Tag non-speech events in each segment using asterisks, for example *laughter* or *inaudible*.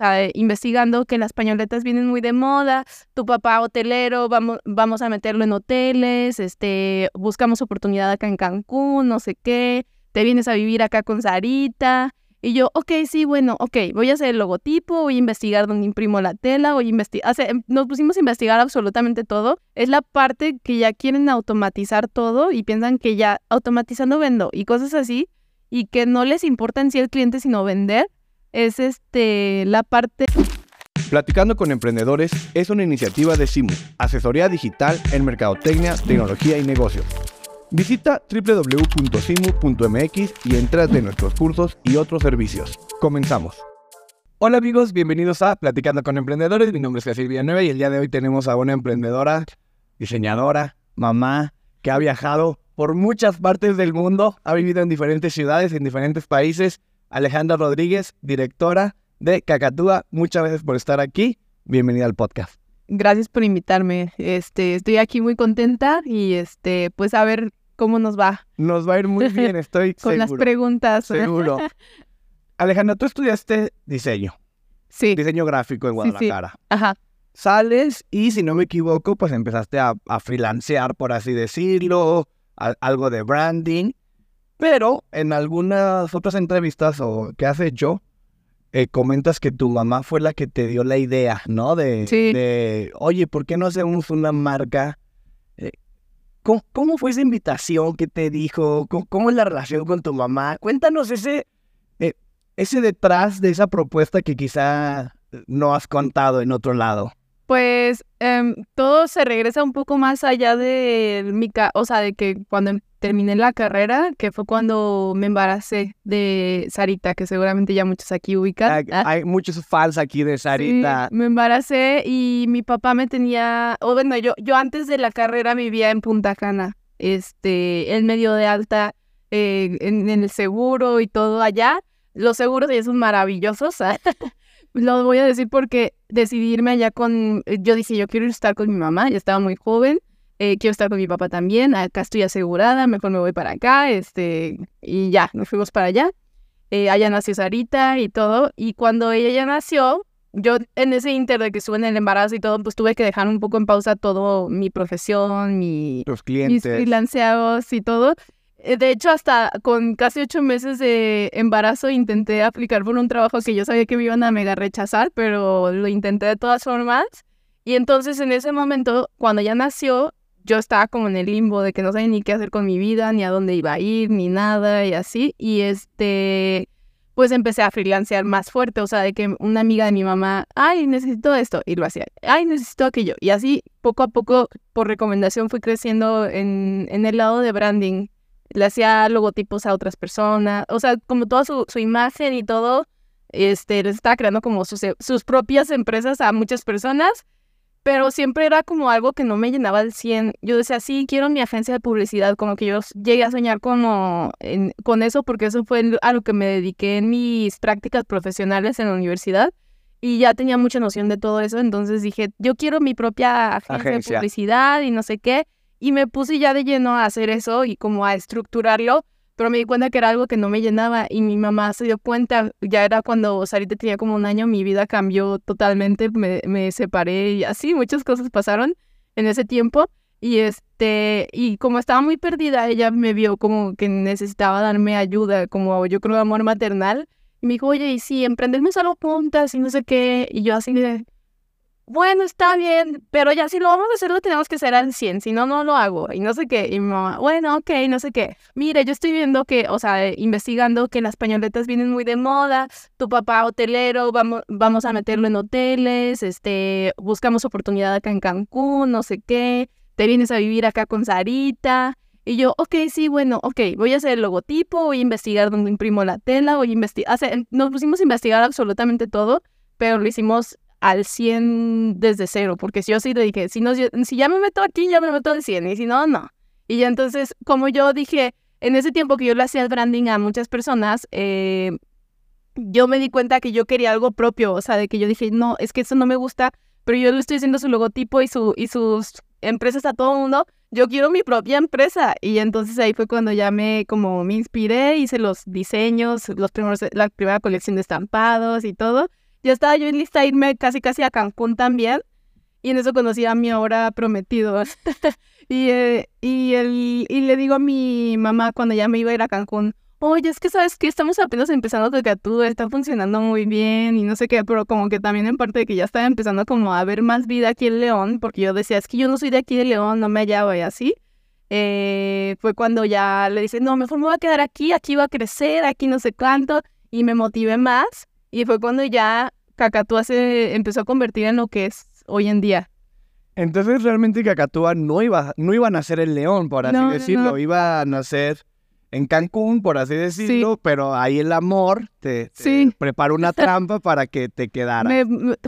eh, investigando que las pañoletas vienen muy de moda, tu papá hotelero, vamos, vamos a meterlo en hoteles, este, buscamos oportunidad acá en Cancún, no sé qué, te vienes a vivir acá con Sarita. Y yo, ok, sí, bueno, ok, voy a hacer el logotipo, voy a investigar dónde imprimo la tela, voy a investigar, nos pusimos a investigar absolutamente todo. Es la parte que ya quieren automatizar todo y piensan que ya automatizando vendo y cosas así, y que no les importa en sí el cliente sino vender, es este la parte... Platicando con Emprendedores es una iniciativa de SIMU, asesoría digital en mercadotecnia, tecnología y negocios. Visita www.simu.mx y entrate en nuestros cursos y otros servicios. Comenzamos. Hola amigos, bienvenidos a Platicando con Emprendedores. Mi nombre es Silvia Villanueva y el día de hoy tenemos a una emprendedora, diseñadora, mamá, que ha viajado por muchas partes del mundo, ha vivido en diferentes ciudades, en diferentes países. Alejandra Rodríguez, directora de Cacatúa, muchas gracias por estar aquí. Bienvenida al podcast. Gracias por invitarme. Este, estoy aquí muy contenta y este, pues a ver cómo nos va. Nos va a ir muy *laughs* bien, estoy Con las preguntas. Seguro. *laughs* Alejandra, tú estudiaste diseño. Sí. Diseño gráfico en Guadalajara. Ajá. Sales y, si no me equivoco, pues empezaste a, a freelancear, por así decirlo, algo de branding. Pero en algunas otras entrevistas o que has hecho, eh, comentas que tu mamá fue la que te dio la idea, ¿no? De, sí. de oye, ¿por qué no hacemos una marca ¿Cómo, fue esa invitación que te dijo? ¿Cómo, es la relación con tu mamá? Cuéntanos ese, eh, ese detrás de esa propuesta que quizá no has contado en otro lado. Pues em, todo se regresa un poco más allá de mi, o sea, de que cuando terminé la carrera, que fue cuando me embaracé de Sarita, que seguramente ya muchos aquí ubican. Ah. Hay, muchos fans aquí de Sarita. me embaracé y mi papá me tenía, o bueno, yo, yo antes de la carrera vivía en Punta Cana, este, en medio de alta, eh, en, en, el seguro y todo allá. Los seguros ya son maravillosos. *laughs* Lo voy a decir porque decidí irme allá con, yo dije, yo quiero estar con mi mamá, ya estaba muy joven eh, quiero estar con mi papá también, acá estoy asegurada, mejor me voy para acá, este, y ya, nos fuimos para allá. Eh, allá nació Sarita y todo, y cuando ella ya nació, yo en ese inter de que estuve en el embarazo y todo, pues tuve que dejar un poco en pausa todo mi profesión, mi, Los clientes. mis freelanceados y todo. Eh, de hecho, hasta con casi ocho meses de embarazo intenté aplicar por un trabajo que yo sabía que me iban a mega rechazar, pero lo intenté de todas formas. Y entonces en ese momento, cuando ya nació, yo estaba como en el limbo de que no sabía ni qué hacer con mi vida, ni a dónde iba a ir, ni nada y así. Y este, pues empecé a freelancear más fuerte, o sea, de que una amiga de mi mamá, ay, necesito esto, y lo hacía, ay, necesito aquello. Y así, poco a poco, por recomendación, fui creciendo en, en el lado de branding. Le hacía logotipos a otras personas, o sea, como toda su, su imagen y todo, este, les estaba creando como sus, sus propias empresas a muchas personas pero siempre era como algo que no me llenaba al 100. Yo decía, sí, quiero mi agencia de publicidad, como que yo llegué a soñar como con eso, porque eso fue a lo que me dediqué en mis prácticas profesionales en la universidad. Y ya tenía mucha noción de todo eso, entonces dije, yo quiero mi propia agencia, de publicidad y no sé qué. Y me puse ya de lleno a hacer eso y como a estructurarlo pero me di cuenta que era algo que no me llenaba y mi mamá se dio cuenta, ya era cuando Sarita tenía como un año, mi vida cambió totalmente, me, me separé y así, muchas cosas pasaron en ese tiempo y este, y como estaba muy perdida, ella me vio como que necesitaba darme ayuda, como yo creo amor maternal, y me dijo, oye, y si emprendemos algo juntas y no sé qué, y yo así de, bueno, está bien, pero ya si lo vamos a hacer, lo tenemos que hacer al 100, si no, no lo hago. Y no sé qué. Y mi mamá, bueno, ok, no sé qué. Mire, yo estoy viendo que, o sea, investigando que las pañoletas vienen muy de moda. Tu papá hotelero, vamos, vamos a meterlo en hoteles, este, buscamos oportunidad acá en Cancún, no sé qué. Te vienes a vivir acá con Sarita. Y yo, ok, sí, bueno, ok, voy a hacer el logotipo, voy a investigar dónde imprimo la tela, voy a investigar, nos pusimos a investigar absolutamente todo, pero lo hicimos al 100 desde cero, porque si yo sí le dije, si, no, si ya me meto aquí, ya me meto al 100, y si no, no. Y ya entonces, como yo dije, en ese tiempo que yo le hacía el branding a muchas personas, eh, yo me di cuenta que yo quería algo propio, o sea, de que yo dije, no, es que eso no me gusta, pero yo le estoy haciendo su logotipo y, su, y sus empresas a todo el mundo, yo quiero mi propia empresa. Y entonces ahí fue cuando ya me, como me inspiré, hice los diseños, los primeros, la primera colección de estampados y todo. Ya estaba yo lista a irme casi casi a Cancún también. Y en eso conocí a mi ahora prometido. *laughs* y, eh, y, el, y le digo a mi mamá cuando ya me iba a ir a Cancún, oye, es que sabes que estamos apenas empezando tú está funcionando muy bien y no sé qué, pero como que también en parte de que ya estaba empezando como a ver más vida aquí en León, porque yo decía, es que yo no soy de aquí de León, no me hallaba y así. Eh, fue cuando ya le dice, no, mejor me voy a quedar aquí, aquí va a crecer, aquí no sé cuánto, y me motivé más. Y fue cuando ya Cacatúa se empezó a convertir en lo que es hoy en día. Entonces realmente Cacatúa no iba, no iba a nacer en León, por así decirlo, iba a nacer en Cancún, por así decirlo, pero ahí el amor te, *laughs* prepara una trampa para que te quedara.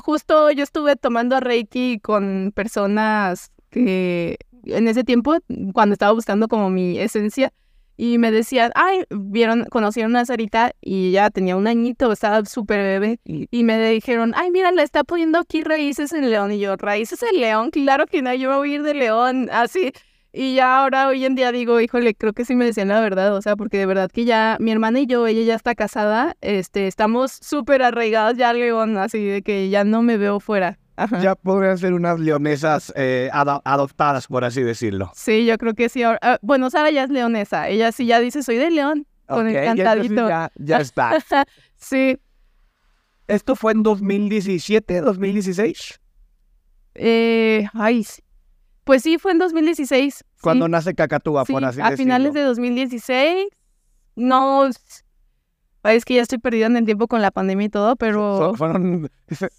justo yo estuve tomando a Reiki con personas que en ese tiempo, cuando estaba buscando como mi esencia, y me decían, ay, vieron, conocieron a Sarita y ya tenía un añito, estaba súper bebé, y me dijeron, ay, mira, le está poniendo aquí raíces en León, y yo, raíces en León, claro que no, yo voy a ir de León, así, y ya ahora, hoy en día digo, híjole, creo que sí me decían la verdad, o sea, porque de verdad que ya mi hermana y yo, ella ya está casada, este, estamos súper arraigadas ya a León, así de que ya no me veo fuera. Ya podrían ser unas leonesas eh, adoptadas, por así decirlo. Sí, yo creo que sí. Ah, bueno, Sara ya es leonesa. Ella sí ya dice, soy de León. Con el cantadito. Ya, ya *laughs* está. sí. ¿Esto fue en 2017, 2016? Eh, ay, pues sí, fue en 2016. Cuando nace Cacatúa, por así decirlo. a finales de 2016. No, es que ya estoy perdida en el tiempo con la pandemia y todo, pero...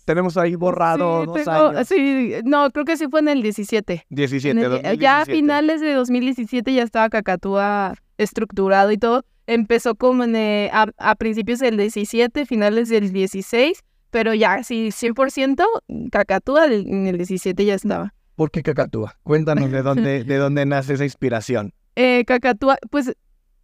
tenemos ahí borrado dos años. Sí, no, creo que sí fue en el 17. 17, Ya a finales de 2017 ya estaba Cacatúa estructurado y todo. Empezó como en, a, principios del 17, finales del 16, pero ya sí, 100% Cacatúa en el 17 ya estaba. ¿Por qué Cacatúa? Cuéntanos de dónde, *laughs* de dónde nace esa inspiración. Eh, Cacatúa, pues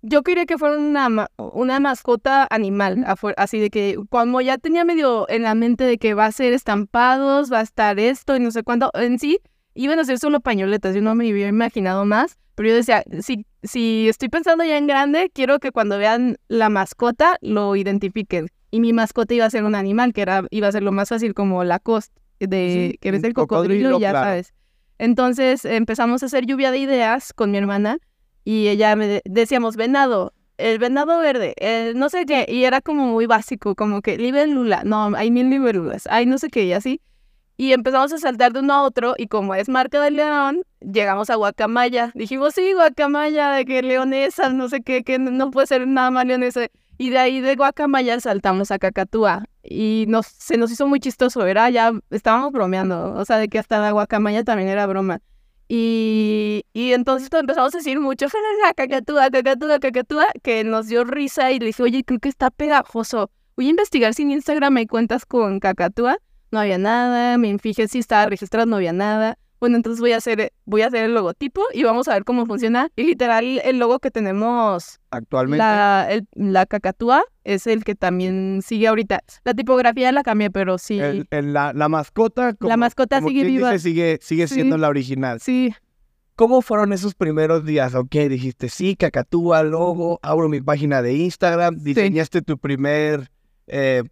yo quería que fuera una, una mascota animal, así de que como ya tenía medio en la mente de que va a ser estampados, va a estar esto y no sé cuánto, en sí iban a ser solo pañoletas, yo no me había imaginado más, pero yo decía, si, si estoy pensando ya en grande, quiero que cuando vean la mascota lo identifiquen. Y mi mascota iba a ser un animal, que era, iba a ser lo más fácil como la costa, de, que es el cocodrilo, ya sabes. Entonces empezamos a hacer lluvia de ideas con mi hermana y ella me decíamos venado, el venado verde, no sé qué, y era como muy básico, como que libélula, no, hay mil libélulas, hay no sé qué, y así. Y empezamos a saltar de uno a otro, y como es marca del león, llegamos a Guacamaya. Dijimos, sí, Guacamaya, de que leonesa, no sé qué, que no puede ser nada más leonesa. Y de ahí de Guacamaya saltamos a Cacatúa. Y nos, se nos hizo muy chistoso, era ya, estábamos bromeando, o sea, de que hasta la Guacamaya también era broma. Y, y entonces empezamos a decir mucho, *laughs* cacatúa, cacatúa, cacatúa, que nos dio risa y le dije, oye, creo que está pegajoso. Voy a investigar si en Instagram hay cuentas con cacatúa. No había nada, me fijé si estaba registrado, no había nada bueno, entonces voy a hacer, voy a hacer el logotipo y vamos a ver cómo funciona. Y literal, el logo que tenemos actualmente, la, la cacatúa, es el que también sigue ahorita. La tipografía la cambié, pero sí. la, la, mascota, la mascota sigue viva. sigue, sigue siendo la original. Sí. ¿Cómo fueron esos primeros días? Ok, dijiste, sí, cacatúa, logo, abro mi página de Instagram, diseñaste tu primer eh,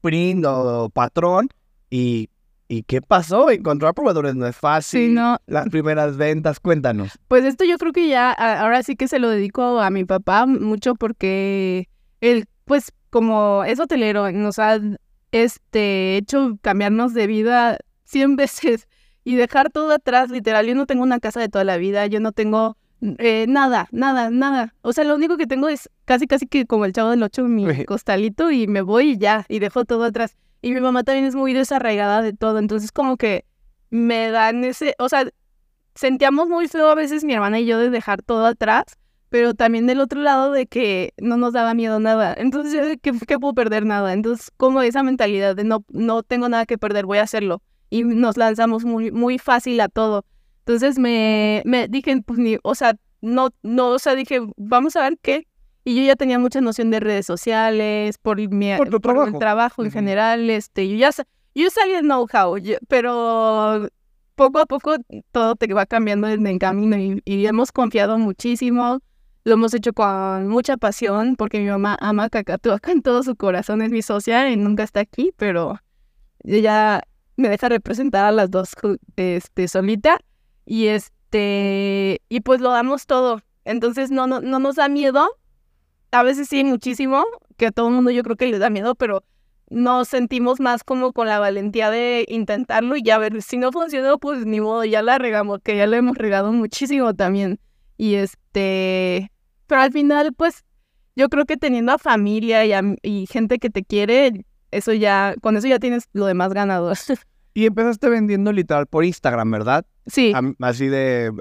print o patrón y ¿Y qué pasó? Encontrar proveedores no es fácil. Sí, no. Las primeras ventas, cuéntanos. Pues esto yo creo que ya, ahora sí que se lo dedico a mi papá mucho porque él, pues como es hotelero, nos ha este, hecho cambiarnos de vida 100 *laughs* veces y dejar todo atrás, literal. Yo no tengo una casa de toda la vida, yo no tengo eh, nada, nada, nada. O sea, lo único que tengo es casi, casi que como el chavo del ocho, mi *laughs* costalito y me voy y ya, y dejo todo atrás. Y mi mamá también es muy desarraigada de todo, entonces como que me dan ese, o sea, sentíamos muy feo a veces mi hermana y yo de dejar todo atrás, pero también del otro lado de que no nos daba miedo nada. Entonces, ¿qué, qué puedo perder nada? Entonces, como esa mentalidad de no, no tengo nada que perder, voy a hacerlo. Y nos lanzamos muy, muy fácil a todo. Entonces me, me dije, pues ni, o sea, no, no, o sea, dije, vamos a ver qué, y yo ya tenía mucha noción de redes sociales, por, mi, por, el trabajo en general, este, yo ya yo sabía el know-how, pero poco a poco todo te va cambiando en el camino y, hemos confiado muchísimo, lo hemos hecho con mucha pasión porque mi mamá ama Cacatúa con todo su corazón, es mi socia y nunca está aquí, pero ella me deja representar a las dos este, solita y este, y pues lo damos todo. Entonces no, no, no nos da miedo. A veces sí, muchísimo, que a todo el mundo yo creo que les da miedo, pero nos sentimos más como con la valentía de intentarlo y ya ver, si no funcionó, pues ni modo, ya la regamos, que ya la hemos regado muchísimo también. Y este, pero al final, pues yo creo que teniendo a familia y, y gente que te quiere, eso ya, con eso ya tienes lo demás ganado. *laughs* Y empezaste vendiendo literal por Instagram, ¿verdad? Sí. así de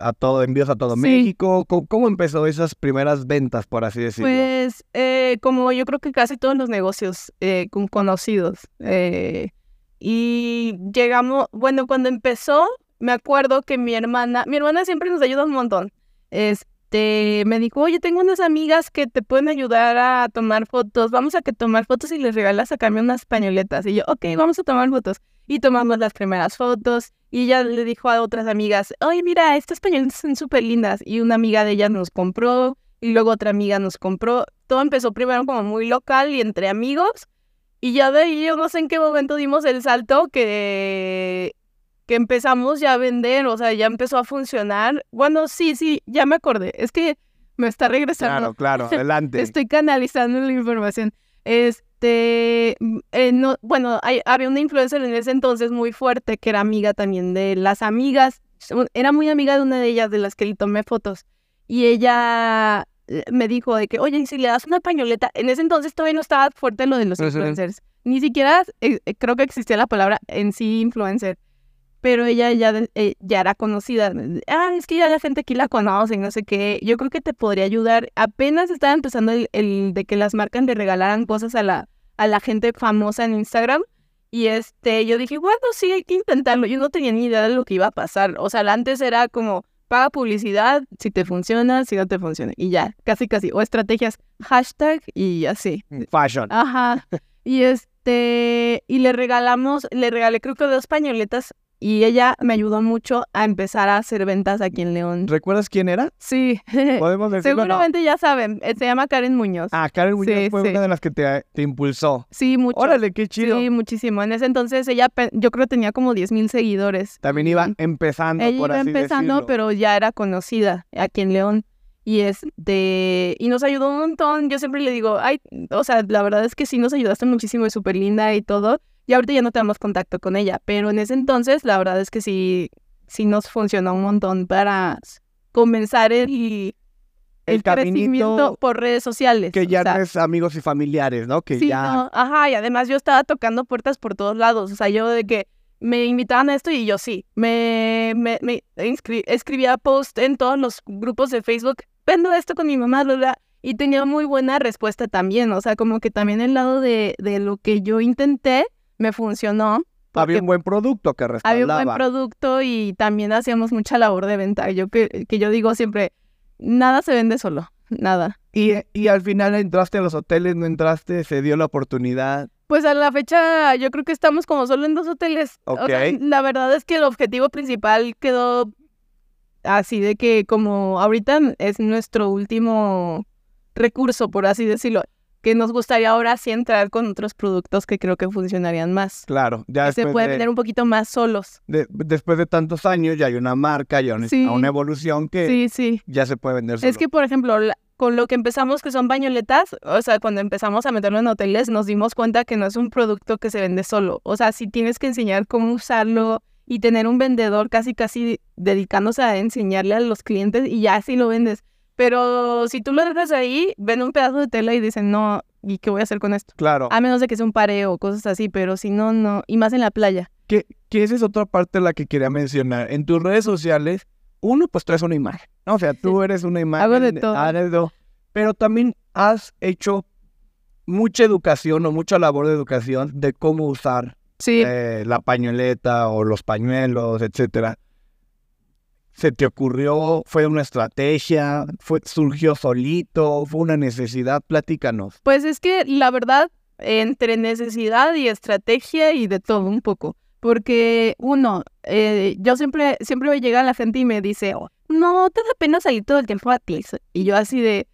a todo, envíos a todo México. ¿Cómo, empezó esas primeras ventas, por así decirlo? Pues eh, como yo creo que casi todos los negocios eh, conocidos. Eh, y llegamos, bueno, cuando empezó, me acuerdo que mi hermana, mi hermana siempre nos ayuda un montón. Este, me dijo, oye, tengo unas amigas que te pueden ayudar a tomar fotos. Vamos a que tomar fotos y les regalas a cambio unas pañoletas. Y yo, ok, vamos a tomar fotos y tomamos las primeras fotos y ella le dijo a otras amigas, oye, mira, estas pañoletas son súper lindas y una amiga de ella nos compró y luego otra amiga nos compró. Todo empezó primero como muy local y entre amigos y ya de ahí yo no sé en qué momento dimos el salto que, que empezamos ya a vender, o sea, ya empezó a funcionar. Bueno, sí, sí, ya me acordé, es que me está regresando. Claro, claro, adelante. *laughs* Estoy canalizando la información. Es, este, mm, eh, no, bueno, había una influencer en ese entonces muy fuerte que era amiga también de las amigas, era muy amiga de una de ellas de las que le tomé fotos y ella eh, me dijo de que, oye, si le das una pañoleta, en ese entonces todavía no estaba fuerte lo de los influencers, ni siquiera eh, creo que existía la palabra en sí influencer pero ella ya, eh, ya era conocida. Ah, es que ya la gente aquí la conoce y no sé qué. Yo creo que te podría ayudar. Apenas estaba empezando el, de que las marcas le regalaran cosas a la, a la gente famosa en Instagram. Y este, yo dije, bueno, sí, hay que intentarlo. Yo no tenía ni idea de lo que iba a pasar. O sea, antes era como, paga publicidad, si te funciona, si no te funciona. Y ya, casi, casi. O estrategias, hashtag y así. Mm, fashion. Ajá. *laughs* Y este, y le regalamos, le regalé creo que dos pañoletas y ella me ayudó mucho a empezar a hacer ventas aquí en León. ¿Recuerdas quién era? Sí. *laughs* Podemos decirlo. Seguramente ya saben. Eh, se llama Karen Muñoz. Ah, Karen Muñoz fue una de las que te, te, impulsó. Sí, mucho. Órale, qué chido. Sí, muchísimo. En ese entonces ella, yo creo tenía como 10 mil seguidores. También iba empezando, ella por iba empezando, pero ya era conocida aquí en León. Y este, y nos ayudó un montón. Yo siempre le digo, ay, o sea, la verdad es que sí nos ayudaste muchísimo, es súper linda y todo y ahorita ya no tenemos contacto con ella, pero en ese entonces la verdad es que sí, sí nos funcionó un montón para comenzar el, el, crecimiento por redes sociales. Que ya eres amigos y familiares, ¿no? Que sí, ya... ajá, y además yo estaba tocando puertas por todos lados, o sea, yo de que me invitaban a esto y yo sí, me, me, me escribía post en todos los grupos de Facebook, vendo esto con mi mamá, bla, y tenía muy buena respuesta también, o sea, como que también el lado de, de lo que yo intenté, me funcionó. Había un buen producto que respaldaba. Había un buen producto y también hacíamos mucha labor de venta. Yo que, que yo digo siempre, nada se vende solo, nada. Y, y al final entraste a los hoteles, no entraste, se dio la oportunidad. Pues a la fecha yo creo que estamos como solo en dos hoteles. Ok. la verdad es que el objetivo principal quedó así de que como ahorita es nuestro último recurso, por así decirlo que nos gustaría ahora sí entrar con otros productos que creo que funcionarían más. Claro, ya se puede vender un poquito más solos. después de tantos años ya hay una marca, ya una, una evolución que sí, sí. ya se puede vender solo. Es que, por ejemplo, con lo que empezamos, que son bañoletas, o sea, cuando empezamos a meterlo en hoteles, nos dimos cuenta que no es un producto que se vende solo. O sea, si tienes que enseñar cómo usarlo y tener un vendedor casi, casi dedicándose a enseñarle a los clientes y ya así lo vendes. Pero si tú lo dejas ahí, ven un pedazo de tela y dicen, no, ¿y qué voy a hacer con esto? Claro. A menos de que sea un pareo o cosas así, pero si no, no. Y más en la playa. Que, que esa es otra parte de la que quería mencionar. En tus redes sociales, uno, pues traes una imagen. ¿no? O sea, tú eres una imagen. Hago de todo. de Pero también has hecho mucha educación o mucha labor de educación de cómo usar eh, la pañoleta o los pañuelos, etcétera se te ocurrió? ¿Fue una estrategia? ¿Fue, ¿Surgió solito? ¿Fue una necesidad? Platícanos. Pues es que la verdad, entre necesidad y estrategia y de todo un poco. Porque uno, eh, yo siempre, siempre me llega la gente y me dice, oh, no, te da pena salir todo el tiempo a ti. Y yo así de,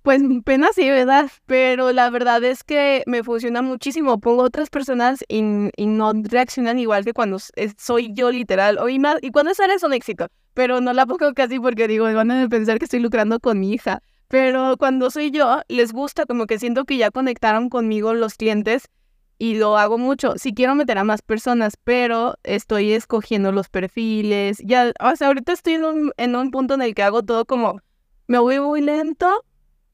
Pues pena sí, ¿verdad? Pero la verdad es que me funciona muchísimo. Pongo otras personas y, no reaccionan igual que cuando soy yo literal. O y, más, y cuando sale es un éxito. Pero no la pongo casi porque digo, van a pensar que estoy lucrando con mi hija. Pero cuando soy yo, les gusta, como que siento que ya conectaron conmigo los clientes y lo hago mucho. Si quiero meter a más personas, pero estoy escogiendo los perfiles. Ya, o sea, ahorita estoy en un, en un punto en el que hago todo como, me voy muy lento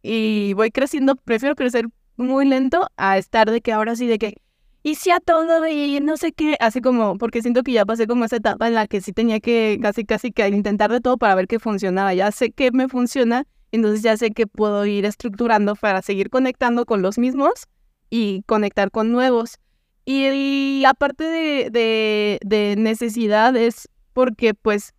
y voy creciendo, prefiero crecer muy lento a estar de que ahora sí de que y a todo y no sé qué, así como, porque siento que ya pasé como esa etapa en la que sí tenía que casi casi que intentar de todo para ver qué funcionaba, ya sé que me funciona, entonces ya sé que puedo ir estructurando para seguir conectando con los mismos y conectar con nuevos. Y la parte de, de, necesidad es porque pues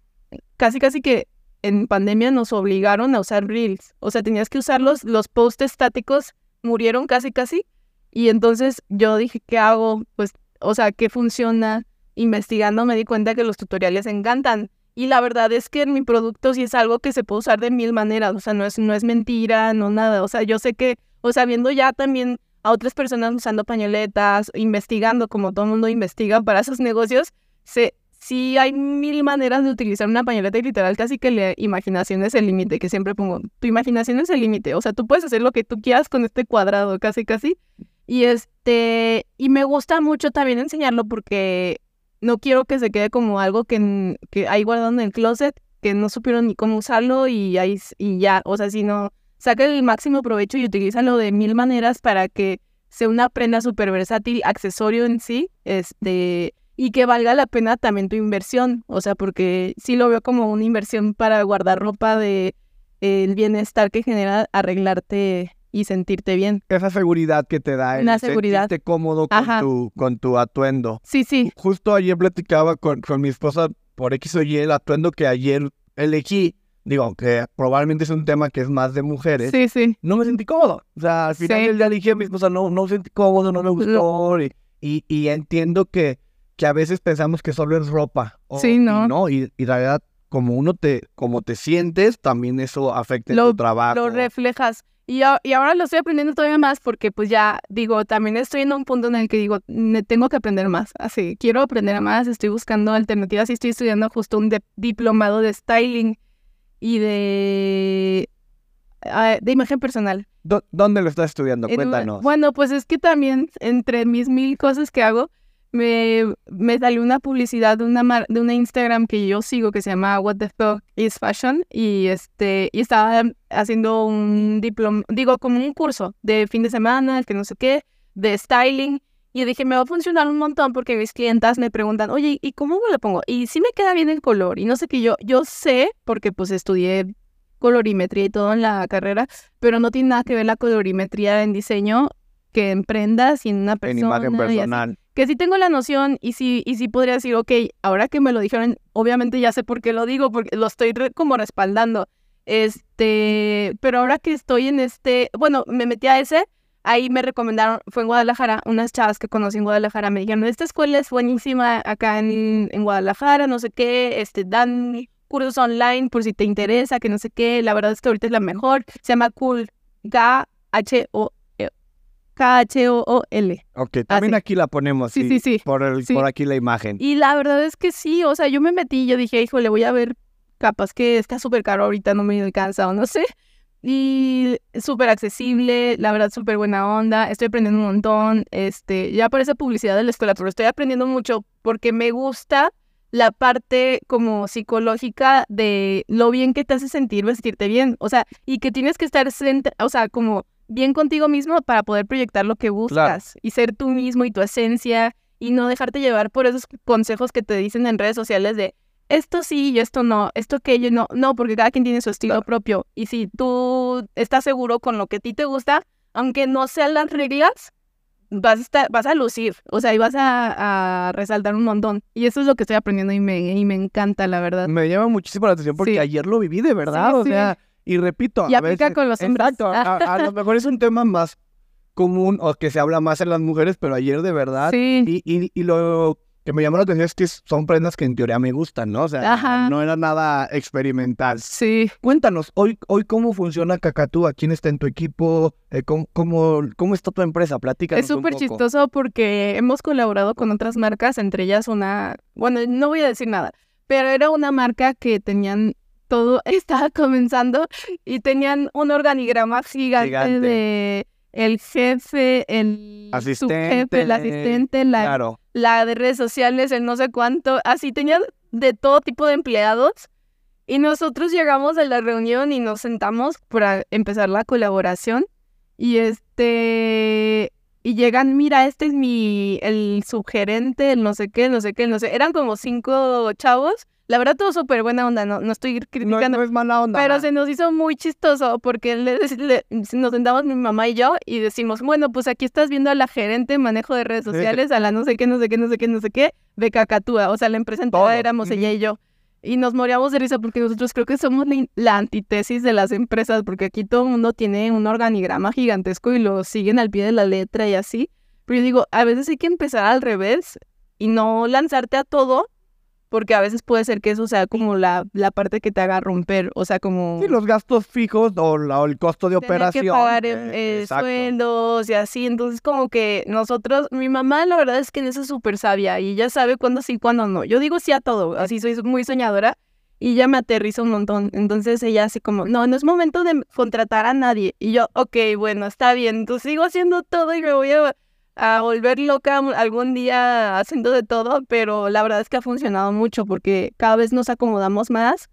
casi casi que en pandemia nos obligaron a usar Reels. O sea, tenías que usarlos, los posts estáticos murieron casi casi. Y entonces yo dije, ¿qué hago? Pues, o sea, ¿qué funciona? Investigando me di cuenta que los tutoriales encantan. Y la verdad es que en mi producto sí es algo que se puede usar de mil maneras. O sea, no es, no es mentira, no nada. O sea, yo sé que, o sea, viendo ya también a otras personas usando pañoletas, investigando como todo el mundo investiga para *laughs* esos negocios, se, sí hay mil maneras de utilizar una pañoleta y literal casi que la imaginación es el límite, que siempre pongo, tu imaginación es el límite, o sea, tú puedes hacer lo que tú quieras con este cuadrado, casi casi. Y este, y me gusta mucho también enseñarlo porque no quiero que se quede como algo que, que hay guardado en el closet, que no supieron ni cómo usarlo y, ahí, y ya, o sea, sino saca el máximo provecho y utilízalo de mil maneras para que sea una prenda súper versátil, accesorio en sí, este, y que valga la pena también tu inversión, o sea, porque sí lo veo como una inversión para guardar ropa de el bienestar que genera arreglarte y sentirte bien. Esa seguridad que te da el Una seguridad. sentirte cómodo con tu, con tu atuendo. Sí, sí. Justo ayer platicaba con, con mi esposa por X o Y el atuendo que ayer elegí. Digo, que probablemente es un tema que es más de mujeres. Sí, sí. No me sentí cómodo. O sea, al final Sí. del día dije a mi esposa, no, no me sentí cómodo, no me gustó. Y, y, y entiendo que, que a veces pensamos que solo es ropa. o- Sí, no. Y no, y, y la verdad, como uno te, como te sientes, también eso afecta en Lo- tu trabajo. Lo reflejas. Y, y ahora lo estoy aprendiendo todavía más porque pues ya digo, también estoy en un punto en el que digo, tengo que aprender más. Así, quiero aprender más, estoy buscando alternativas y estoy estudiando justo un de- diplomado de styling y de, ah, de imagen personal. ¿Dó- ¿Dónde lo estás estudiando? En Cuéntanos. Bueno, pues es que también entre mis mil cosas que hago, me, me salió una publicidad de una, mar- de una Instagram que yo sigo que se llama What the Fuck is Fashion y este y estaba haciendo un diploma, digo, como un curso de fin de semana, que no sé qué, de styling. Y dije, me va a funcionar un montón porque mis clientas me preguntan, oye, ¿y cómo me lo pongo? Y si me queda bien el color. Y no sé qué yo, yo sé, porque pues estudié colorimetría y todo en la carrera, pero no tiene nada que ver la colorimetría en diseño que en prendas y en una persona. en imagen personal. Que sí tengo la noción y sí, y sí podría decir, ok, ahora que me lo dijeron, obviamente ya sé por qué lo digo, porque lo estoy como respaldando. Este, pero ahora que estoy en este, bueno, me metí a ese, ahí me recomendaron, fue en Guadalajara, unas chavas que conocí en Guadalajara me dijeron, esta escuela es buenísima acá en, en Guadalajara, no sé qué, este, dan cursos online por si te interesa, que no sé qué, la verdad es que ahorita es la mejor, se llama Cool, K-H-O, K-H-O-O-L. Ok, también aquí la ponemos. Sí, sí, sí. Por, el, Sí. por aquí la imagen. Y la verdad es que sí, o sea, yo me metí, yo dije, híjole, voy a ver, capaz que está súper caro ahorita, no me alcanza o no sé. Y súper accesible, la verdad, súper buena onda, estoy aprendiendo un montón, este, ya parece publicidad de la escuela, pero estoy aprendiendo mucho porque me gusta la parte como psicológica de lo bien que te hace sentir vestirte bien, o sea, y que tienes que estar, o sea, como bien contigo mismo para poder proyectar lo que buscas y ser tú mismo y tu esencia y no dejarte llevar por esos consejos que te dicen en redes sociales de esto sí y esto no, esto aquello no, no, porque cada quien tiene su estilo Claro. propio y si tú estás seguro con lo que a ti te gusta, aunque no sean las reglas, vas a estar, vas a lucir, o sea, y vas a, a resaltar un montón. Y eso es lo que estoy aprendiendo y me, y me encanta, la verdad. Me llama muchísimo la atención porque Sí. ayer lo viví de verdad. Sí, o sí. sea, y repito. Y a aplica veces- con los hombres. Exacto. A, a lo *laughs* mejor es un tema más común o que se habla más en las mujeres, pero ayer de verdad. Sí, Y, y, y lo que me llamó la atención es que son prendas que en teoría me gustan, ¿no? O sea, Ajá. no era nada experimental. Sí. Cuéntanos, hoy, hoy cómo funciona Cacatúa, quién está en tu equipo, Eh, cómo, cómo, cómo está tu empresa, platícanos Es súper chistoso porque hemos colaborado con otras marcas, entre ellas una, bueno, no voy a decir nada, pero era una marca que tenían todo, *laughs* estaba comenzando y tenían un organigrama gigante, Gigante. de el jefe, el Asistente, subjefe, el asistente, la, Claro, la de redes sociales, el no sé cuánto, así tenían de todo tipo de empleados. Y nosotros llegamos a la reunión y nos sentamos para empezar la colaboración. Y este. Y llegan, mira, este es mi. El sugerente, el no sé qué, el no sé qué, el no sé. Eran como cinco chavos. La verdad, todo súper buena onda, no, no estoy no, criticando. no es mala onda. Pero se nos hizo muy chistoso porque le- le- nos sentamos mi mamá y yo y decimos, bueno, pues aquí estás viendo a la gerente de manejo de redes sociales, a la no sé qué, no sé qué, no sé qué, no sé qué, de Cacatúa. O sea, la empresa entera éramos ella y yo. Y nos moríamos de risa porque nosotros creo que somos la, la antítesis de las empresas porque aquí todo el mundo tiene un organigrama gigantesco y lo siguen al pie de la letra y así. Pero yo digo, a veces hay que empezar al revés y no lanzarte a todo porque a veces puede ser que eso sea como la, la parte que te haga romper, o sea, como Sí, los gastos fijos o, la- o el costo de tener operación. que pagar eh, eh, eh, sueldos y así, entonces como que nosotros, mi mamá la verdad es que en eso es súper sabia y ella sabe cuándo sí, cuándo no. Yo digo sí a todo, así soy muy soñadora y ella me aterriza un montón, entonces ella así como, no, no es momento de contratar a nadie y yo, ok, bueno, está bien, entonces sigo haciendo todo y me voy a a volver loca algún día haciendo de todo, pero la verdad es que ha funcionado mucho porque cada vez nos acomodamos más.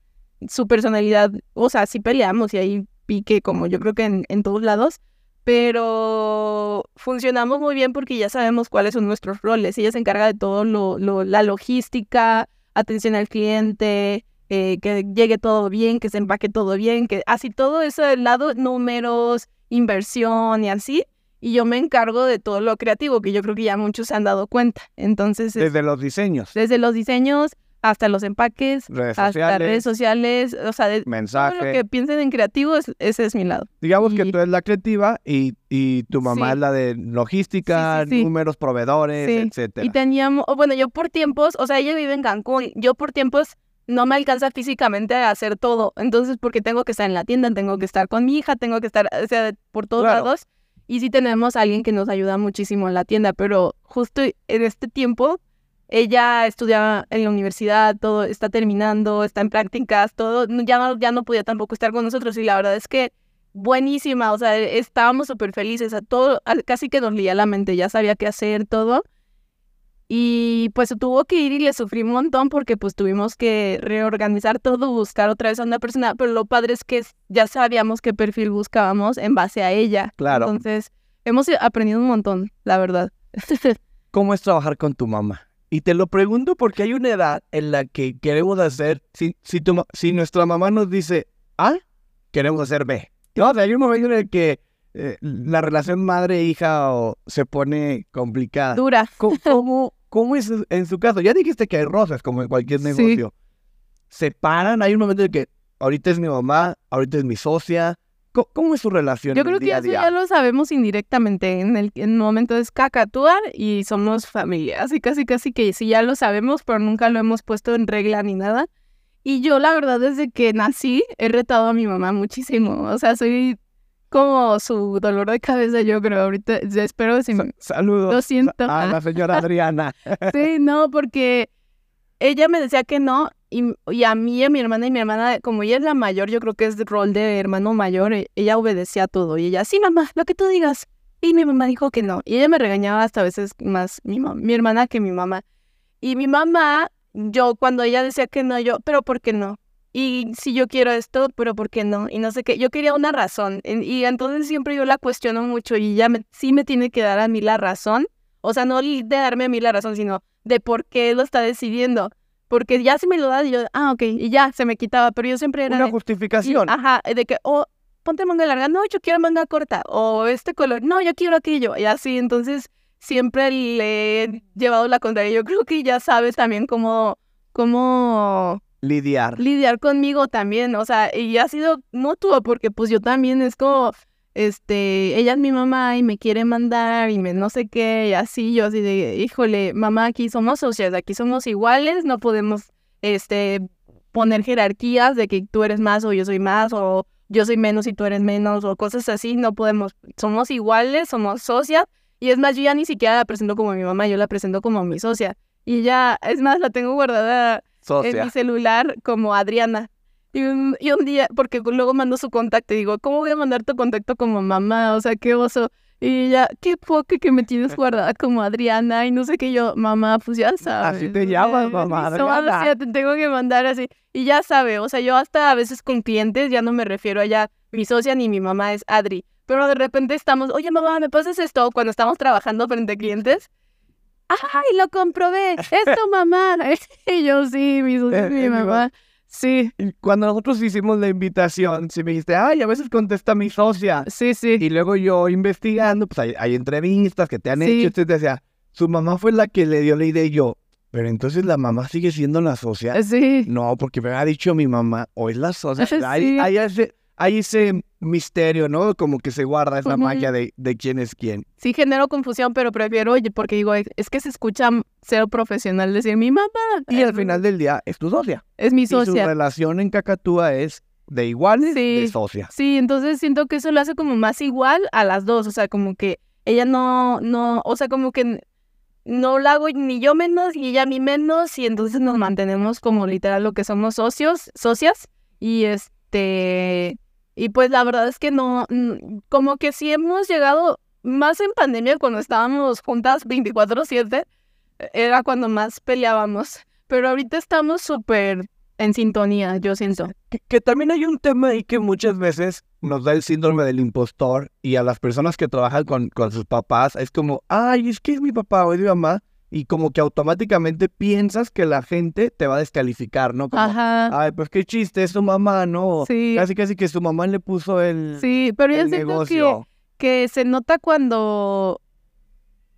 Su personalidad, o sea, sí peleamos y hay pique como yo creo que en, en todos lados, pero funcionamos muy bien porque ya sabemos cuáles son nuestros roles. Ella se encarga de todo lo, lo- la logística, atención al cliente, eh, que llegue todo bien, que se empaque todo bien, que así todo eso del lado, números, inversión y así y yo me encargo de todo lo creativo, que yo creo que ya muchos se han dado cuenta. Entonces, es- Desde los diseños, desde los diseños hasta los empaques, redes hasta sociales, redes sociales, o sea, de todo mensaje. lo que piensen en creativo, es- ese es mi lado. Digamos que tú eres la creativa y, y tu mamá Sí. es la de logística, Sí, sí, sí. números, proveedores, etcétera. Y teníamos, o bueno, yo por tiempos, o sea, ella vive en Cancún, yo por tiempos no me alcanza físicamente a hacer todo, entonces porque tengo que estar en la tienda, tengo que estar con mi hija, tengo que estar, o sea, por todos Claro. lados. Y sí tenemos a alguien que nos ayuda muchísimo en la tienda, pero justo en este tiempo ella estudia en la universidad, todo está terminando, está en prácticas, todo, ya no, ya no podía tampoco estar con nosotros y la verdad es que buenísima, o sea, estábamos súper felices, a todo, casi que nos leía la mente, ya sabía qué hacer, todo. Y pues se tuvo que ir y le sufrí un montón porque pues tuvimos que reorganizar todo, buscar otra vez a una persona, pero lo padre es que ya sabíamos qué perfil buscábamos en base a ella. Claro. Entonces, hemos aprendido un montón, la verdad. *laughs* ¿Cómo es trabajar con tu mamá? Y te lo pregunto porque hay una edad en la que queremos hacer, si, si, tu si nuestra mamá nos dice A, queremos hacer B. No, o sea, hay un momento en el que eh, la relación madre-hija o- se pone complicada. Dura. ¿Cómo, cómo, cómo es en su caso? Ya dijiste que hay roces, como en cualquier Sí. negocio. ¿Se paran? Hay un momento en que ahorita es mi mamá, ahorita es mi socia. ¿Cómo, cómo es su relación Yo creo que día eso día? ya lo sabemos indirectamente. En el, en el momento es cacatuar y somos familia. Así casi casi que sí ya lo sabemos, pero nunca lo hemos puesto en regla ni nada. Y yo la verdad desde que nací he retado a mi mamá muchísimo. O sea, soy como su dolor de cabeza, yo creo. Ahorita espero si. Sa- Saludos Lo siento. a la *laughs* señora Adriana. Sí, no, porque ella me decía que no, y, y a mí, a mi hermana y mi hermana, como ella es la mayor, yo creo que es el rol de hermano mayor, e- ella obedecía todo, y ella, sí, mamá, lo que tú digas. Y mi mamá dijo que no, y ella me regañaba hasta a veces más mi, mi hermana que mi mamá. Y mi mamá, yo cuando ella decía que no, yo, pero ¿por qué no? Y si yo quiero esto, pero ¿por qué no? Y no sé qué, yo quería una razón. Y entonces siempre yo la cuestiono mucho y ella me- sí me tiene que dar a mí la razón. O sea, no de darme a mí la razón, sino de por qué lo está decidiendo. Porque ya si me lo da, yo, ah, ok, y ya se me quitaba. Pero yo siempre era. Una de- justificación. Ajá, de que, oh, ponte manga larga, no, yo quiero manga corta. O este color, no, yo quiero aquello. Y así, entonces siempre le he llevado la contraria. Yo creo que ya sabe también cómo, cómo Lidiar. lidiar conmigo también, o sea, y ha sido mutuo porque pues yo también es como, este, ella es mi mamá y me quiere mandar y me no sé qué, y así, yo así de, híjole, mamá, aquí somos socios, aquí somos iguales, no podemos, este, poner jerarquías de que tú eres más o yo soy más o yo soy menos y tú eres menos o cosas así, no podemos, somos iguales, somos socias y es más, yo ya ni siquiera la presento como mi mamá, yo la presento como mi socia y ya, es más, la tengo guardada en mi celular como Adriana. Y un, y un día, porque luego mando su contacto y digo, ¿cómo voy a mandar tu contacto como mamá? O sea, qué oso. Y ella, qué poco que me tienes guardada como Adriana y no sé qué yo, mamá, pues ya sabes. Así te llamas, mamá. *laughs* Adriana. Ya te tengo que mandar así. Y ya sabe, o sea, yo hasta a veces con clientes ya no me refiero a ya mi socia ni mi mamá es Adri. Pero de repente estamos, oye mamá, ¿me pasas esto? Cuando estamos trabajando frente a clientes. ¡Ay, lo comprobé! ¡Es tu mamá! *laughs* y yo, sí, mi es mi mamá. Sí. cuando nosotros hicimos la invitación, sí me dijiste, ay, a veces contesta mi socia. Sí, sí. Y luego yo investigando, pues hay, entrevistas que te han hecho, entonces decía, su mamá fue la que le dio la idea y yo, pero entonces la mamá sigue siendo la socia. Sí. No, porque me ha dicho mi mamá, o es la socia. *laughs* Sí. Ahí, hay ese misterio, ¿no? Como que se guarda esa magia de, de, quién es quién. Sí, genero confusión, pero prefiero, oye, porque digo, es que se escucha ser profesional decir mi mamá. Y al final del día es tu socia. Es mi socia. Y su relación en Cacatúa es de iguales, de socia. Sí, entonces siento que eso lo hace como más igual a las dos, o sea, como que ella no, no, o sea, como que no la hago ni yo menos y ella a mí menos y entonces nos mantenemos como literal lo que somos socios, socias y este y pues la verdad es que no, como que sí hemos llegado más en pandemia cuando estábamos juntas 24/7, era cuando más peleábamos. Pero ahorita estamos súper en sintonía, yo siento. Que, también hay un tema ahí que muchas veces nos da el síndrome del impostor y a las personas que trabajan con, con sus papás es como, ay, es que es mi papá o es mi mamá y como que automáticamente piensas que la gente te va a descalificar, ¿no? Como, Ajá. Ay, pues qué chiste, es su mamá, ¿no? Sí. Casi, casi que su mamá le puso el. Sí, pero yo siento que, que se nota cuando.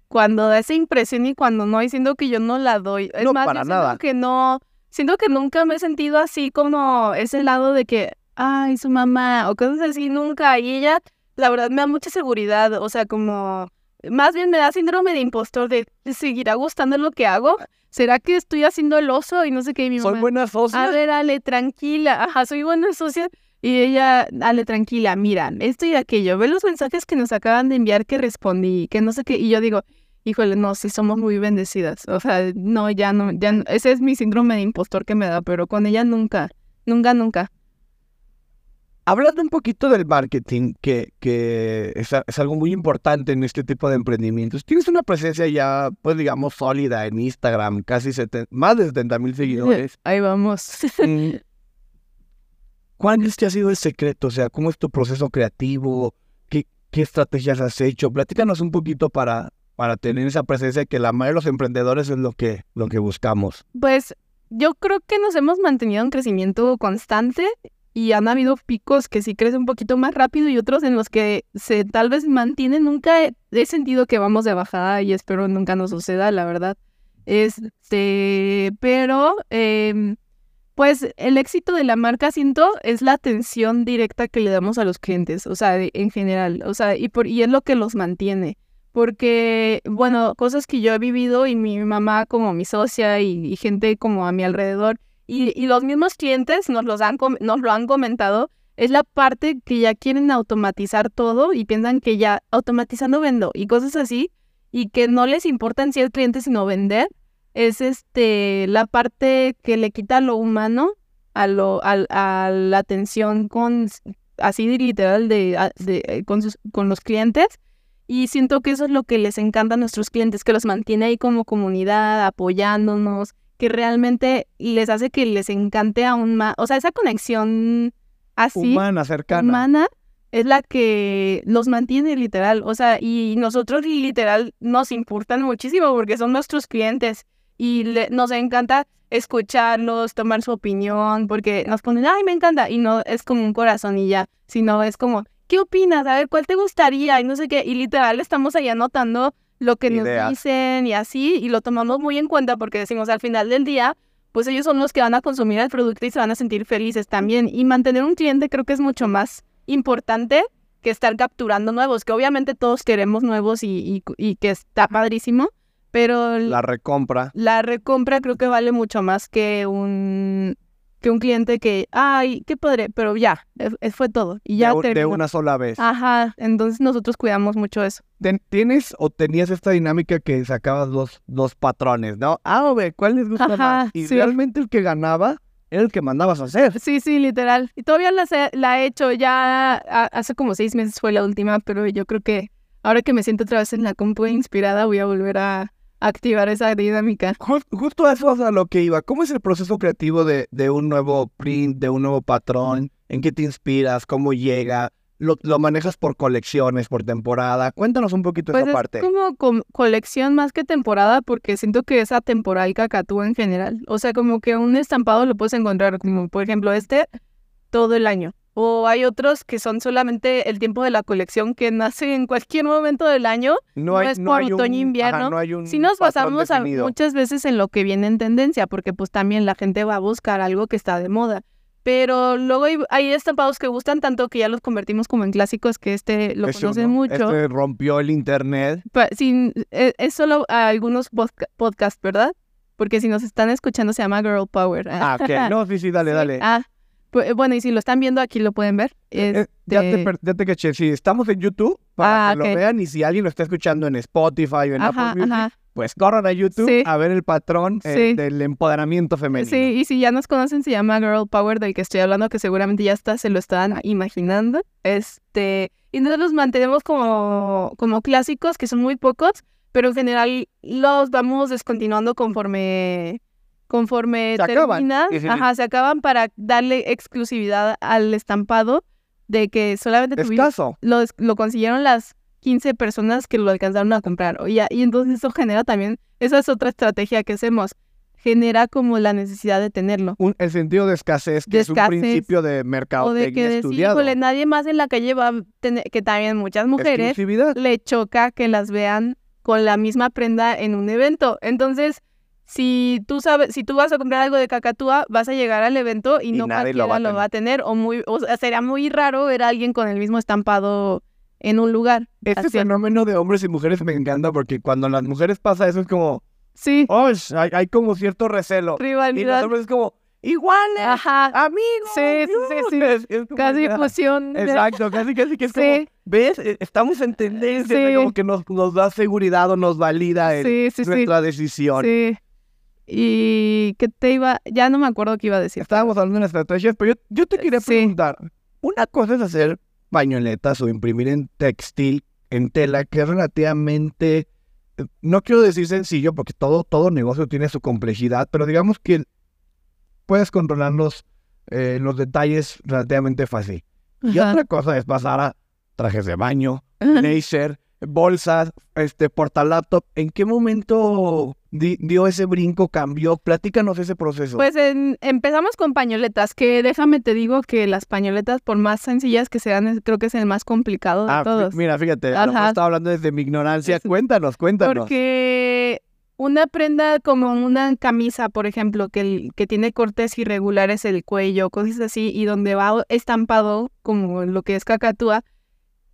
Cuando da esa impresión y cuando no, y siento que yo no la doy. Es no, más, para yo nada. Siento que no. Siento que nunca me he sentido así como ese lado de que, ay, su mamá, o cosas así, nunca. Y ella, la verdad, me da mucha seguridad. O sea, como más bien me da síndrome de impostor de seguirá gustando lo que hago. ¿Será que estoy haciendo el oso y no sé qué? Mi Soy buena socia. A ver, Ale, tranquila. Ajá, soy buena socia. Y ella, Ale, tranquila, mira, esto y aquello. Ve los mensajes que nos acaban de enviar que respondí, que no sé qué. Y yo digo, híjole, no, sí somos muy bendecidas. O sea, no, ya no, ya no. Ese es mi síndrome de impostor que me da, pero con ella nunca, nunca, nunca. Hablando un poquito del marketing, que, que es, es, algo muy importante en este tipo de emprendimientos, tienes una presencia ya, pues digamos, sólida en Instagram, casi 70, más de 70 mil *laughs* seguidores. Ahí vamos. Mm. ¿Cuál es que ha sido el secreto? O sea, ¿cómo es tu proceso creativo? ¿Qué, qué estrategias has hecho? Platícanos un poquito para, para tener esa presencia que la mayoría de los emprendedores es lo que, lo que buscamos. Pues yo creo que nos hemos mantenido en crecimiento constante y han habido picos que sí crecen un poquito más rápido y otros en los que se tal vez mantienen. Nunca he, sentido que vamos de bajada y espero nunca nos suceda, la verdad. Este, pero eh, pues el éxito de la marca siento es la atención directa que le damos a los clientes, o sea, en general, o sea, y por y es lo que los mantiene. Porque, bueno, cosas que yo he vivido y mi mamá como mi socia y gente como a mi alrededor, y, los mismos clientes nos, los han, nos lo han comentado, es la parte que ya quieren automatizar todo y piensan que ya automatizando vendo y cosas así, y que no les importa en sí el cliente sino vender, es este la parte que le quita lo humano a, lo, a, la atención con así literal de, de eh, con, sus, con los clientes. Y siento que eso es lo que les encanta a nuestros clientes, que los mantiene ahí como comunidad, apoyándonos, que realmente les hace que les encante aún más, o sea, esa conexión así humana, cercana. Humana es la que los mantiene literal, o sea, y nosotros literal nos importan muchísimo porque son nuestros clientes y nos encanta escucharlos, tomar su opinión, porque nos ponen, ay, me encanta, y no es como un corazón y ya, sino es como, ¿qué opinas? A ver, ¿cuál te gustaría? Y no sé qué, y literal estamos ahí anotando lo que nos dicen y así, y lo tomamos muy en cuenta porque decimos al final del día, pues ellos son los que van a consumir el producto y se van a sentir felices también. Y mantener un cliente creo que es mucho más importante que estar capturando nuevos, que obviamente todos queremos nuevos y, y, y que está padrísimo, pero La recompra. la recompra creo que vale mucho más que un que un cliente que, ay, qué padre, pero ya, eh, eh, fue todo y ya de, un- de una sola vez. Ajá, entonces nosotros cuidamos mucho eso. ¿Tienes o tenías esta dinámica que sacabas dos, dos patrones, no? A o B, ¿cuál les gusta Ajá, más? Y sí. realmente el que ganaba era el que mandabas a hacer. Sí, sí, literal. Y todavía la, la he hecho, ya a- hace como seis meses fue la última, pero yo creo que ahora que me siento otra vez en la compu inspirada, voy a volver a activar esa dinámica. Ju- Justo eso es a lo que iba. ¿Cómo es el proceso creativo de, de un nuevo print, de un nuevo patrón? ¿En qué te inspiras? ¿Cómo llega? ¿Lo, lo manejas por colecciones, por temporada? Cuéntanos un poquito Pues esa es parte. como com- colección más que temporada, porque siento que es atemporal cacatúa en general. O sea, como que un estampado lo puedes encontrar, como por ejemplo este, todo el año. O hay otros que son solamente el tiempo de la colección que nace en cualquier momento del año. no es por otoño, invierno. no hay un Si nos basamos a- muchas veces en lo que viene en tendencia, porque pues también la gente va a buscar algo que está de moda. Pero luego hay, hay estampados que gustan tanto que ya los convertimos como en clásicos, que este lo Es conocen uno. mucho. Este rompió el internet. Sin, eh, es solo a algunos podca- podcasts, ¿verdad? Porque si nos están escuchando se llama Girl Power. Ah, ok. *laughs* No, sí, sí, dale, Sí, dale. Ah, bueno, y si lo están viendo aquí lo pueden ver. Eh, ya, te, Este, ya te caché. Sí, estamos en YouTube para Ah, que lo vean y si alguien lo está escuchando en Spotify o en Ajá, Apple Music, ajá. pues corran a YouTube Sí. a ver el patrón eh, del empoderamiento femenino. Sí, y si ya nos conocen, se llama Girl Power, del que estoy hablando, que seguramente ya está, se lo estaban imaginando. Este, y nosotros los mantenemos como, como clásicos, que son muy pocos, pero en general los vamos descontinuando conforme, conforme Se terminan. Ajá, se acaban para darle exclusividad al estampado de que solamente Escaso. lo, lo consiguieron las 15 personas que lo alcanzaron a comprar. Ya- y entonces eso genera también, esa es otra estrategia que hacemos, genera como la necesidad de tenerlo. Un- el sentido de escasez, que De es un principio de O de que estudiado. nadie más en la calle va a tener, que también muchas mujeres le choca que las vean con la misma prenda en un evento. Entonces, si tú sabes, si tú vas a comprar algo de cacatúa, vas a llegar al evento y, Y no nadie lo cualquiera va a lo tener. va a tener. O muy, o sea, sería muy raro ver a alguien con el mismo estampado en un lugar. Este Así- fenómeno de hombres y mujeres me encanta porque cuando las mujeres pasa eso es como, Sí, oh, hay, hay como cierto recelo. Y los rivalidad. hombres es como, iguales, Ajá. amigos. Sí, sí, sí, sí. dioses". *laughs* Es como, Casi ah, fusión. de- Exacto, casi, casi que es Sí. como, ¿ves? Eh, Estamos en tendencia, Sí. como que nos, nos da seguridad o nos valida el- Sí, sí, sí. nuestra decisión. Sí. Y qué te iba, ya no me acuerdo qué iba a decir. Estábamos hablando de estrategias, pero yo, yo te quería Sí. preguntar, una cosa es hacer pañoletas o imprimir en textil, en tela, que es relativamente, eh, no quiero decir sencillo, porque todo, todo negocio tiene su complejidad, pero digamos que puedes controlar los, eh, los detalles relativamente fácil. Y Ajá. otra cosa es pasar a trajes de baño, laser, bolsas, este, portalaptop. ¿En qué momento di- dio ese brinco, cambió? Platícanos ese proceso. Pues en- empezamos con pañoletas, que déjame te digo que las pañoletas, por más sencillas que sean, creo que es el más complicado de Ah, todos. mira, fíjate, a lo mejor estaba hablando desde mi ignorancia. Cuéntanos, cuéntanos. Porque una prenda como una camisa, por ejemplo, que, el- que tiene cortes irregulares el cuello, cosas así, y donde va estampado como lo que es cacatúa,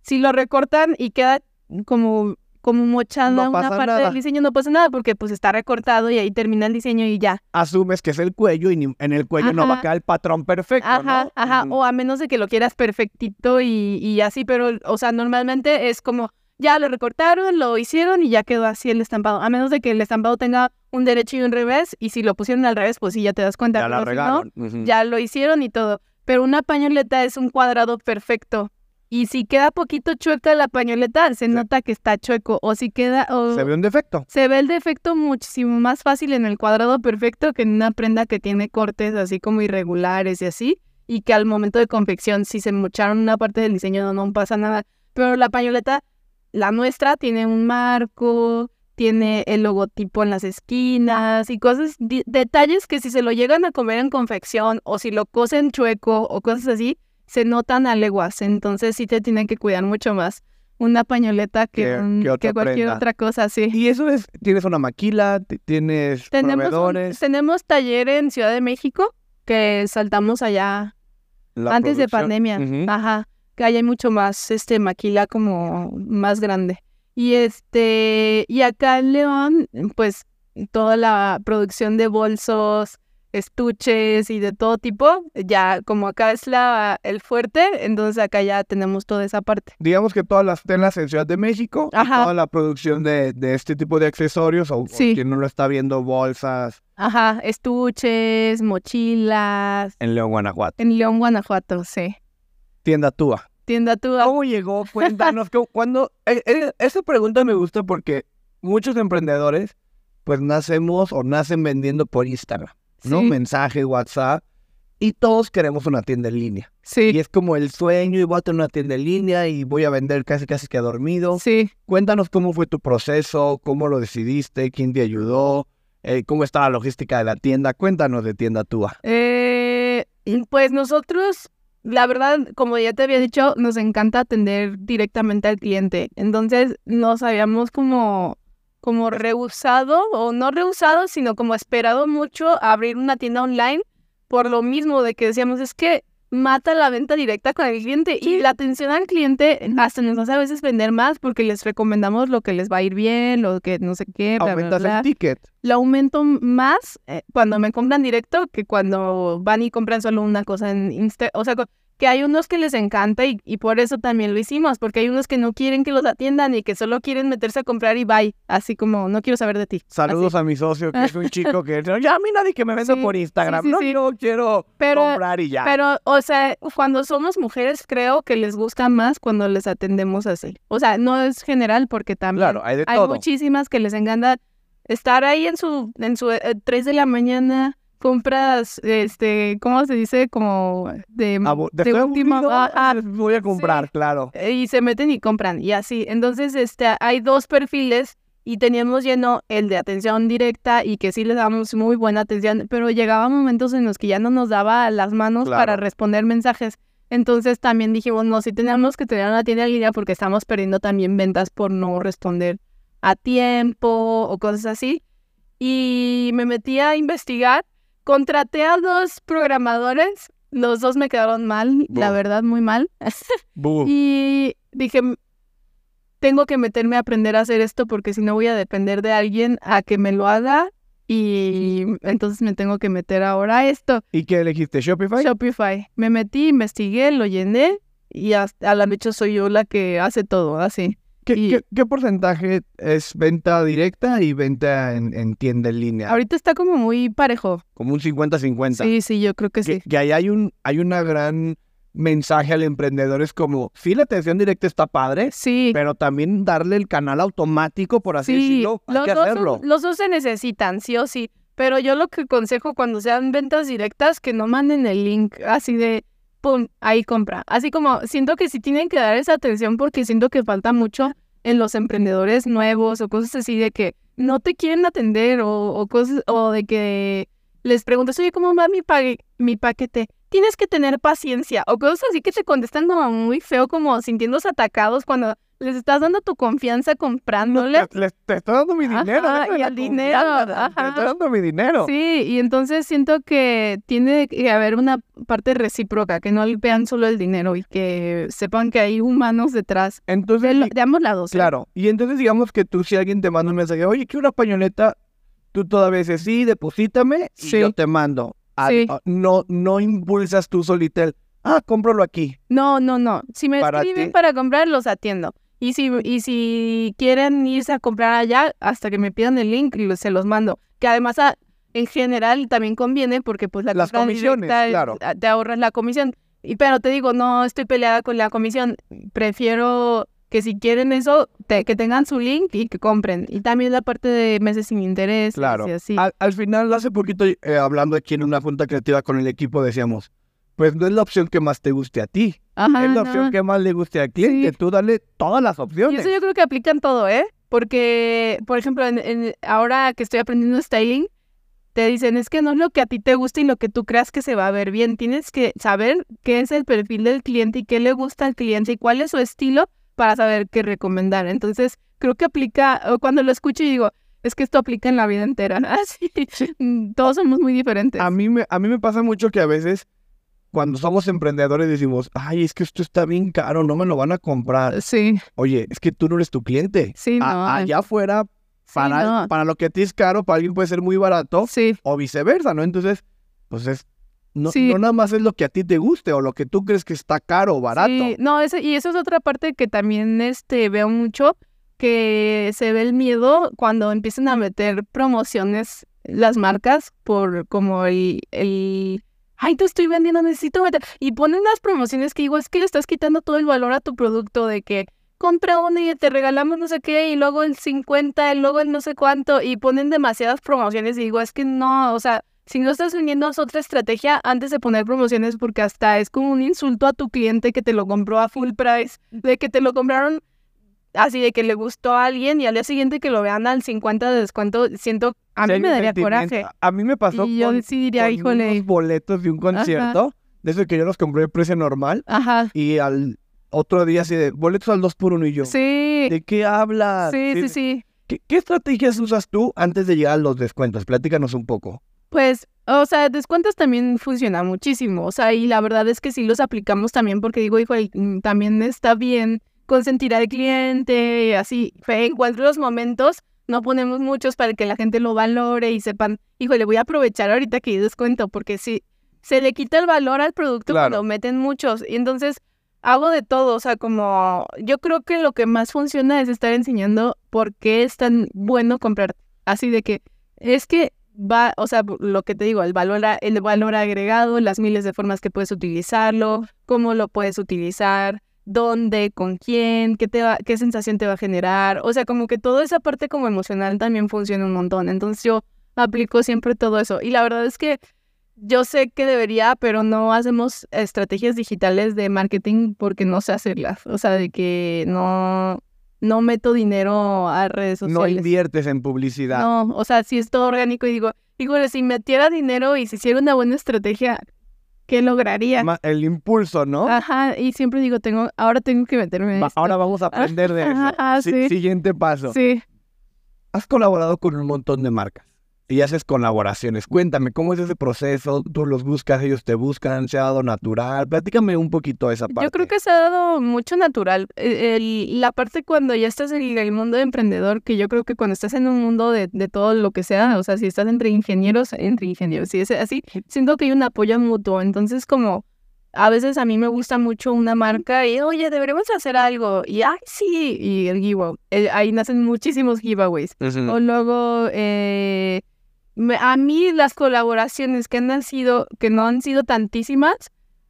si lo recortan y queda como, como mochada No una parte nada. del diseño, no pasa nada porque pues está recortado y ahí termina el diseño y ya. Asumes que es el cuello y ni- en el cuello no va a quedar el patrón perfecto, Ajá, ¿no? ajá, o a menos de que lo quieras perfectito y, y así, pero, o sea, normalmente es como, ya lo recortaron, lo hicieron y ya quedó así el estampado, a menos de que el estampado tenga un derecho y un revés, y si lo pusieron al revés, pues sí, ya te das cuenta, Ya la si no, ya lo hicieron y todo, pero una pañoleta es un cuadrado perfecto, y si queda poquito chueca la pañoleta, se nota que está chueco, o si queda, o Se ve un defecto. se ve el defecto muchísimo más fácil en el cuadrado perfecto que en una prenda que tiene cortes así como irregulares y así, y que al momento de confección, si se mocharon una parte del diseño, no, no pasa nada. Pero la pañoleta, la nuestra, tiene un marco, tiene el logotipo en las esquinas y cosas, detalles que si se lo llegan a comer en confección o si lo cosen chueco o cosas así, se notan a leguas. Entonces sí te tienen que cuidar mucho más una pañoleta que, Que- un- que otra que cualquier prenda. otra cosa, sí. Y eso es, tienes una maquila, tienes Tenemos, un- proveedores. tenemos taller en Ciudad de México que saltamos allá la antes de pandemia. Ajá. que hay mucho más este maquila como más grande. Y este, y acá en León, pues toda la producción de bolsos, estuches y de todo tipo, ya como acá es la el fuerte, entonces acá ya tenemos toda esa parte. Digamos que todas las telas en Ciudad de México, Ajá. toda la producción de, de este tipo de accesorios, o, quien no lo está viendo, bolsas, Ajá, estuches, mochilas, en León, Guanajuato. en León, Guanajuato, sí. Tienda Túa. Tienda tú. ¿Cómo llegó? Cuéntanos. ¿cómo- *laughs* cuando, eh, eh, esa pregunta me gusta porque muchos emprendedores, pues nacemos o nacen vendiendo por Instagram, ¿no? Sí. Mensaje, WhatsApp, y todos queremos una tienda en línea. Sí, Y es como el sueño, y voy a tener una tienda en línea y voy a vender casi casi que dormido. sí. Cuéntanos cómo fue tu proceso, cómo lo decidiste, quién te ayudó, eh, cómo está la logística de la tienda. Cuéntanos de Tienda Túa. Eh, pues nosotros, la verdad, como ya te había dicho, nos encanta atender directamente al cliente. Entonces nos habíamos como, como rehusado, o no rehusado, sino como esperado mucho a abrir una tienda online por lo mismo de que decíamos, es que mata la venta directa con el cliente y la atención al cliente hasta nos hace a veces vender más porque les recomendamos lo que les va a ir bien, lo que no sé qué, bla, bla, Aumentas bla el ticket. lo aumento más eh, cuando me compran directo que cuando van y compran solo una cosa en Insta. O sea, que hay unos que les encanta y, y por eso también lo hicimos, porque hay unos que no quieren que los atiendan y que solo quieren meterse a comprar y bye. Así como, no quiero saber de ti. Saludos a mi socio, que es un *laughs* chico que ya a mí nadie que me venda Sí, por Instagram. sí, sí, no, yo quiero Pero- comprar y ya. Pero, o sea, cuando somos mujeres, creo que les gusta más cuando les atendemos así. O sea, no es general, porque también claro, hay de hay todo. muchísimas que les encanta estar ahí en su, en su eh, 3 de la mañana, compras, este, ¿cómo se dice? Como de, Abu- de última- ah, ah, voy a comprar, claro. y se meten y compran y así. Entonces, este, hay dos perfiles y teníamos lleno el de atención directa y que sí les damos muy buena atención, pero llegaban momentos en los que ya no nos daba las manos para responder mensajes. Entonces también dijimos, no, sí tenemos que tener una tienda en línea porque estamos perdiendo también ventas por no responder a tiempo o cosas así. Y me metí a investigar, contraté a dos programadores, los dos me quedaron mal, la verdad, muy mal. *laughs* Y dije, "M- tengo que meterme a aprender a hacer esto porque si no voy a depender de alguien a que me lo haga y entonces me tengo que meter ahora a esto. ¿Y qué elegiste? ¿Shopify? Shopify. Me metí, investigué, lo llené y hasta a la fecha soy yo la que hace todo, así. ¿Qué, y- qué- qué porcentaje es venta directa y venta en, en tienda en línea? Ahorita está como muy parejo. Como un 50-50. Sí, sí, yo creo que que, sí. que ahí hay un hay una gran mensaje al emprendedor es como sí la atención directa está padre Sí. pero también darle el canal automático por así Sí, decirlo hay los que dos, hacerlo los dos se necesitan, sí o sí. Pero yo lo que aconsejo cuando sean ventas directas, que no manden el link así de, pum, ahí compra. Así como siento que sí tienen que dar esa atención porque siento que falta mucho en los emprendedores nuevos o cosas así de que no te quieren atender o, o cosas, o de que les preguntas, oye, ¿cómo va mi, pa- mi paquete? Tienes que tener paciencia o cosas así que te contestan como muy feo, como sintiéndose atacados cuando les estás dando tu confianza comprándole. te, le- te estoy dando mi Ajá, dinero y el dinero, confianza, te ajá. estoy dando mi dinero Sí, y entonces siento que tiene que haber una parte recíproca, que no vean solo el dinero y que sepan que hay humanos detrás entonces de, lo- de ambos lados. ¿eh? claro y entonces digamos que tú si alguien te manda un mensaje oye quiero una pañoleta tú todavía dices sí deposítame y Sí. yo te mando Ah, Sí. ah, no no impulsas tú solita el ah cómpralo aquí No, no, no. Si me Para escriben ti. para comprar, los atiendo. Y si, y si quieren irse a comprar allá, hasta que me pidan el link, se los mando. Que además, a- en general, también conviene porque pues la Las comisiones, directa claro. a- te ahorras la comisión. Y pero te digo, no estoy peleada con la comisión. Prefiero que si quieren eso, te- que tengan su link y que compren. Y también la parte de meses sin interés. Claro. Y así. Al, al final, hace poquito, eh, hablando aquí en una junta creativa con el equipo, decíamos, pues no es la opción que más te guste a ti, Ajá, es la no. opción que más le guste al cliente. Sí. Tú dale todas las Y opciones. eso yo creo que aplica en todo, ¿eh? Porque, por ejemplo, en, en- ahora que estoy aprendiendo styling, te dicen, es que no es lo que a ti te gusta y lo que tú creas que se va a ver bien. Tienes que saber qué es el perfil del cliente y qué le gusta al cliente y cuál es su estilo para saber qué recomendar. Entonces, creo que aplica, o cuando lo escucho y digo, es que esto aplica en la vida entera. *laughs* Así, mm, todos somos muy diferentes. A mí, me, a mí me pasa mucho que a veces cuando somos emprendedores decimos, ay, es que esto está bien caro, no me lo van a comprar. Sí, Oye, es que tú no eres tu cliente. sí, A- no. allá afuera, para, no. para lo que a ti es caro, para alguien puede ser muy barato Sí, o viceversa, ¿no? Entonces, pues es, no, Sí. no nada más es lo que a ti te guste o lo que tú crees que está caro o barato. Sí, no, ese- y eso es otra parte que también este, veo mucho, que se ve el miedo cuando empiezan a meter promociones las marcas por como el, el ay, te estoy vendiendo, necesito meter. Y ponen las promociones que digo, es que le estás quitando todo el valor a tu producto de que compra uno y te regalamos no sé qué, y luego el 50, y luego el no sé cuánto, y ponen demasiadas promociones y digo, es que no, o sea, si no estás vendiendo es otra estrategia antes de poner promociones porque hasta es como un insulto a tu cliente que te lo compró a full price, de que te lo compraron así de que le gustó a alguien y al día siguiente que lo vean al 50 de descuento, siento, a mí me daría coraje. A mí me pasó Y yo con, sí diría, con híjole, unos boletos de un concierto, de esos que yo los compré de precio normal, ajá, y al otro día así de boletos al 2 por 1 y yo. sí, ¿De qué hablas? sí, sí, sí. ¿Qué, qué estrategias usas tú antes de llegar a los descuentos? Platícanos un poco. Pues, o sea, descuentos también funciona muchísimo, o sea, y la verdad es que sí los aplicamos también porque digo, hijo, mm, también está bien consentir al cliente y así, en cualquier momentos no ponemos muchos para que la gente lo valore y sepan, hijo, le voy a aprovechar ahorita que hay descuento porque si se le quita el valor al producto Claro. cuando meten muchos y entonces hago de todo, o sea, como yo creo que lo que más funciona es estar enseñando por qué es tan bueno comprar, así de que es que va, o sea, lo que te digo, el valor, a- el valor agregado, las miles de formas que puedes utilizarlo, cómo lo puedes utilizar, dónde, con quién, qué te va, qué sensación te va a generar, o sea, como que toda esa parte como emocional también funciona un montón. Entonces yo aplico siempre todo eso. Y la verdad es que yo sé que debería, pero no hacemos estrategias digitales de marketing porque no sé hacerlas, o sea, de que no no meto dinero a redes No sociales. inviertes en publicidad. No, o sea, si es todo orgánico y digo, híjole, si metiera dinero y si hiciera una buena estrategia, ¿qué lograría? El impulso, ¿no? Ajá, y siempre digo, tengo, ahora tengo que meterme en Va- esto. ahora vamos a aprender de *laughs* eso. Ajá, Si- sí. Siguiente paso. Sí, Has colaborado con un montón de marcas y haces colaboraciones. Cuéntame, ¿cómo es ese proceso? ¿Tú los buscas, ellos te buscan? ¿Se ha dado natural? Platícame un poquito esa parte. yo creo que se ha dado mucho natural. E- el- la parte cuando ya estás en el mundo de emprendedor, que yo creo que cuando estás en un mundo de, de todo lo que sea, o sea, si estás entre ingenieros, entre ingenieros, si es así, siento que hay un apoyo mutuo. Entonces, como a veces a mí me gusta mucho una marca y, oye, deberíamos hacer algo. Y, ay, sí, y el giveaway. El- ahí nacen muchísimos giveaways. Ujú. O luego, eh, a mí las colaboraciones que han sido, que no han sido tantísimas,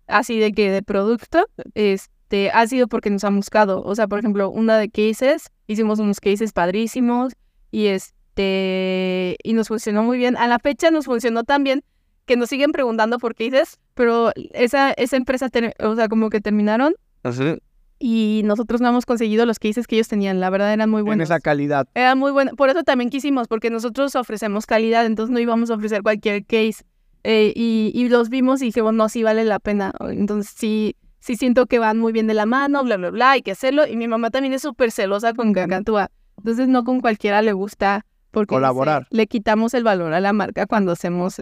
así de que de producto, este, ha sido porque nos han buscado. O sea, por ejemplo, una de cases, hicimos unos cases padrísimos y este, y nos funcionó muy bien. A la fecha nos funcionó tan bien que nos siguen preguntando por cases, pero esa, esa empresa, o sea, como que terminaron Ujú. Y nosotros no hemos conseguido los cases que ellos tenían. La verdad eran muy En buenos. esa calidad. Era muy bueno. Por eso también quisimos, porque nosotros ofrecemos calidad, entonces no íbamos a ofrecer cualquier case. Eh, y, y los vimos y dijimos, no, sí vale la pena. Entonces sí, sí siento que van muy bien de la mano, bla, bla, bla, hay que hacerlo. Y mi mamá también es súper celosa con Gargantúa. Entonces no con cualquiera le gusta porque Colaborar. le quitamos el valor a la marca cuando hacemos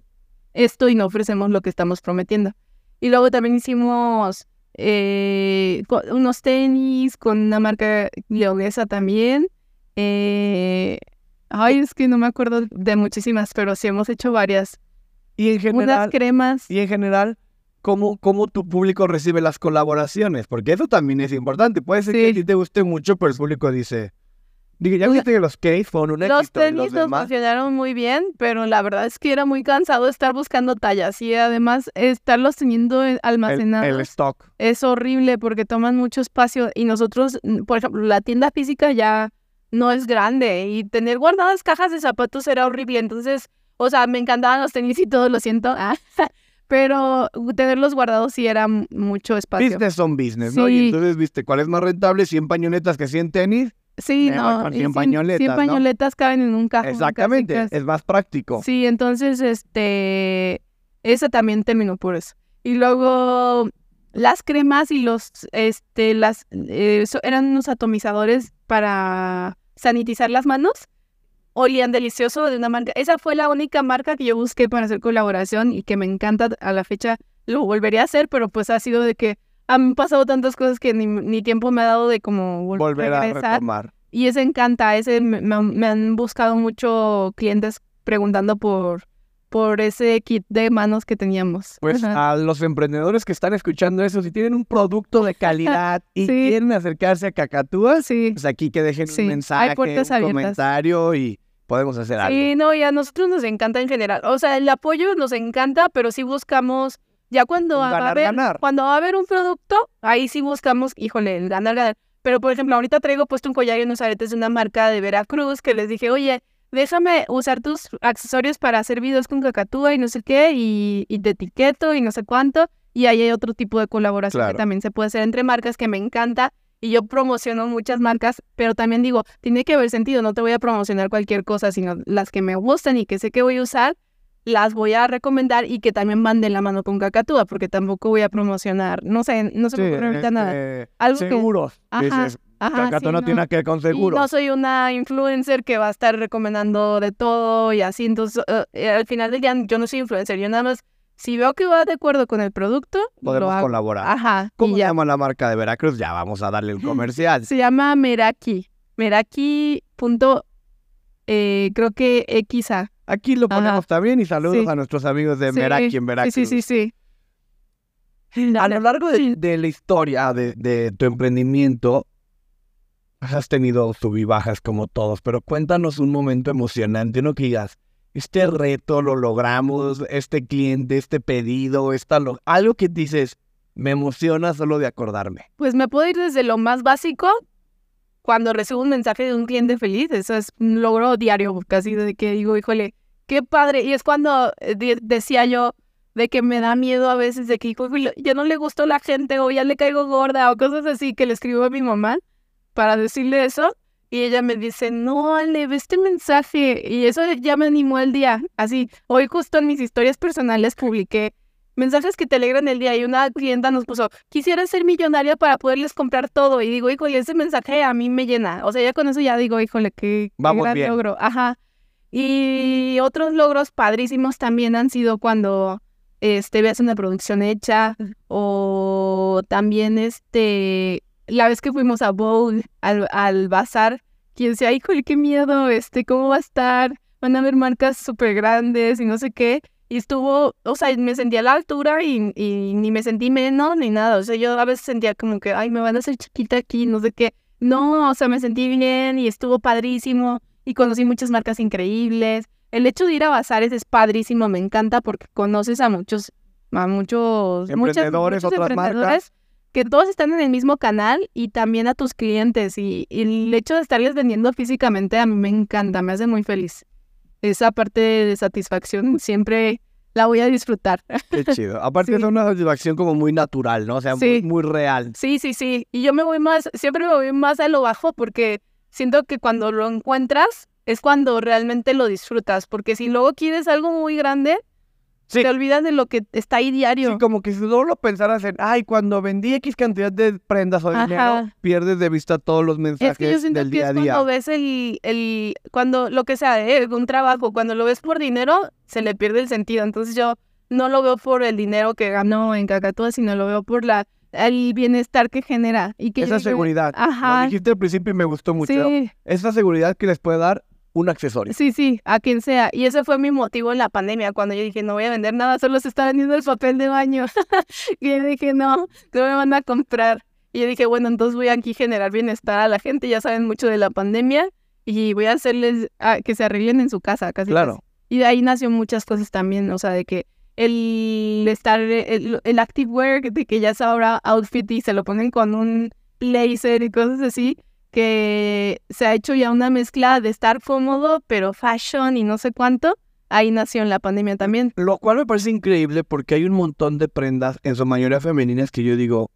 esto y no ofrecemos lo que estamos prometiendo. Y luego también hicimos eh, unos tenis con una marca leonesa también. Eh, ay, es que no me acuerdo de muchísimas, pero sí hemos hecho varias. Y en Unas general, cremas. y en general ¿cómo, ¿cómo tu público recibe las colaboraciones? Porque eso también es importante. Puede ser que a ti te guste mucho, pero el público dice... Digo, ya viste que los case fueron un Los éxito y tenis los nos demás... funcionaron muy bien, pero la verdad es que era muy cansado estar buscando tallas y además estarlos teniendo eh, El, almacenados. el stock. es horrible porque toman mucho espacio y nosotros, mm, por ejemplo, la tienda física ya no es grande y tener guardadas cajas de zapatos era horrible. Entonces, o sea, me encantaban los tenis y todo, lo siento, *laughs* ah, pero tenerlos guardados sí era mucho espacio. Business son business, ¿no? Y entonces, viste, ¿cuál es más rentable? ¿100 pañoletas que 100 tenis? Sí, voy no, con y 100 cien- pañoletas, 100 ¿no? pañoletas caben en un cajón. Exactamente, casi. es más práctico. Sí, entonces, este, esa también terminó por eso. Y luego las cremas y los, este, las, eh, eran unos atomizadores para sanitizar las manos. Olían delicioso de una marca. Esa fue la única marca que yo busqué para hacer colaboración y que me encanta a la fecha. lo volvería a hacer, pero pues ha sido de que han pasado tantas cosas que ni, ni tiempo me ha dado de como vol- Volver a regresar. retomar. Y ese encanta, ese me, me han- buscado mucho clientes preguntando por, por ese kit de manos que teníamos. Pues Ajá. a los emprendedores que están escuchando eso, si tienen un producto de calidad *laughs* y Sí. quieren acercarse a Cacatúa, sí. pues aquí que dejen Sí, un mensaje, un comentario y podemos hacer algo. Sí, no, y a nosotros nos encanta en general. O sea, el apoyo nos encanta, pero sí buscamos, ya cuando va a haber, ganar. cuando va a haber un producto, ahí sí buscamos, híjole, el ganar, ganar. Pero, por ejemplo, ahorita traigo puesto un collar y unos aretes de una marca de Veracruz que les dije, oye, déjame usar tus accesorios para hacer videos con cacatúa y no sé qué, y, y te etiqueto y no sé cuánto. Y ahí hay otro tipo de colaboración Claro. que también se puede hacer entre marcas que me encanta. Y yo promociono muchas marcas, pero también digo, tiene que haber sentido, no te voy a promocionar cualquier cosa, sino las que me gustan y que sé que voy a usar, las voy a recomendar y que también van de la mano con Cacatúa, porque tampoco voy a promocionar, no sé, no se Sí, me ocurre ahorita nada. este, Algo que- seguros. Ajá, Dices, Ajá, Cacatúa sí, no, tiene que ver con Y seguros. no soy una influencer que va a estar recomendando de todo y así. Entonces, eh, eh, al final del día, yo no soy influencer. Yo nada más, si veo que va de acuerdo con el producto, Podemos colaborar. Ajá. ¿Cómo y se llama la marca de Veracruz? Ya vamos a darle el *gasps* comercial. Se llama Meraki. Meraki. Punto, eh, creo que XA. Aquí lo Ajá. ponemos también y saludos Sí. a nuestros amigos de Sí, Meraki en Veracruz. Sí, sí, sí, sí. A lo largo de, de la historia de, de tu emprendimiento, has tenido sub y bajas como todos, pero cuéntanos un momento emocionante, uno que digas, este reto lo logramos, este cliente, este pedido, esta lo... algo que dices, me emociona solo de acordarme. Pues me puedo ir desde lo más básico, cuando recibo un mensaje de un cliente feliz, eso es un logro diario, casi de que digo, híjole, qué padre. Y es cuando eh, de- decía yo de que me da miedo a veces de que, híjole, ya no le gustó la gente o ya le caigo gorda o cosas así que le escribo a mi mamá para decirle eso. Y ella me dice, no, Ale, ve este mensaje. Y eso ya me animó el día. Así, hoy justo en mis historias personales publiqué mensajes que te alegran el día y una clienta nos puso, quisiera ser millonaria para poderles comprar todo. Y digo, híjole, ese mensaje a mí me llena. O sea, ya con eso ya digo, híjole, qué, qué Vamos gran bien. logro. Ajá. Y otros logros padrísimos también han sido cuando este ves una producción hecha o también este la vez que fuimos a Bowl al, al bazar quien decía híjole qué miedo este cómo va a estar van a haber marcas súper grandes y no sé qué y estuvo o sea me sentí a la altura y, y ni me sentí menos ni nada o sea yo a veces sentía como que ay me van a hacer chiquita aquí no sé qué no o sea me sentí bien y estuvo padrísimo y conocí muchas marcas increíbles el hecho de ir a bazares es padrísimo, me encanta porque conoces a muchos, a muchos, muchas- Emprendedores, muchos otras marcas. emprendedores que todos están en el mismo canal y también a tus clientes y, y el hecho de estarles vendiendo físicamente a mí me encanta, me hace muy feliz. Esa parte de satisfacción siempre la voy a disfrutar. Qué chido. *laughs* Aparte Sí. es una satisfacción como muy natural, ¿no? O sea, muy, muy real. Sí, sí, sí. Y yo me voy más, siempre me voy más a lo bajo porque siento que cuando lo encuentras es cuando realmente lo disfrutas. Porque si luego quieres algo muy grande, Sí. te olvidas de lo que está ahí diario. Sí, como que si solo lo pensaras en, ay, cuando vendí X cantidad de prendas o Ajá. dinero, pierdes de vista todos los es mensajes que yo siento del que día a es día. cuando ves el, el, cuando lo que sea, ¿eh? un trabajo, cuando lo ves por dinero, se le pierde el sentido. Entonces yo no lo veo por el dinero que ganó en Cacatúa, sino lo veo por la el bienestar que genera. Y que Esa seguridad. Ajá. Lo dijiste al principio y me gustó mucho. Sí, Esa seguridad que les puede dar un accesorio. Sí, sí, a quien sea. Y ese fue mi motivo en la pandemia, cuando yo dije, no voy a vender nada, solo se está vendiendo el papel de baño. *laughs* y yo dije, no, no me van a comprar. Y yo dije, bueno, entonces voy aquí a generar bienestar a la gente, ya saben mucho de la pandemia, y voy a hacerles ah, que se arreglen en su casa, casi. Claro. casi. Y de ahí nació muchas cosas también, o sea, de que el estar, el, el active wear, de que ya es ahora outfit y se lo ponen con un blazer y cosas así, que se ha hecho ya una mezcla de estar cómodo, pero fashion y no sé cuánto. Ahí nació en la pandemia también. Lo cual me parece increíble porque hay un montón de prendas, en su mayoría femeninas, que yo digo,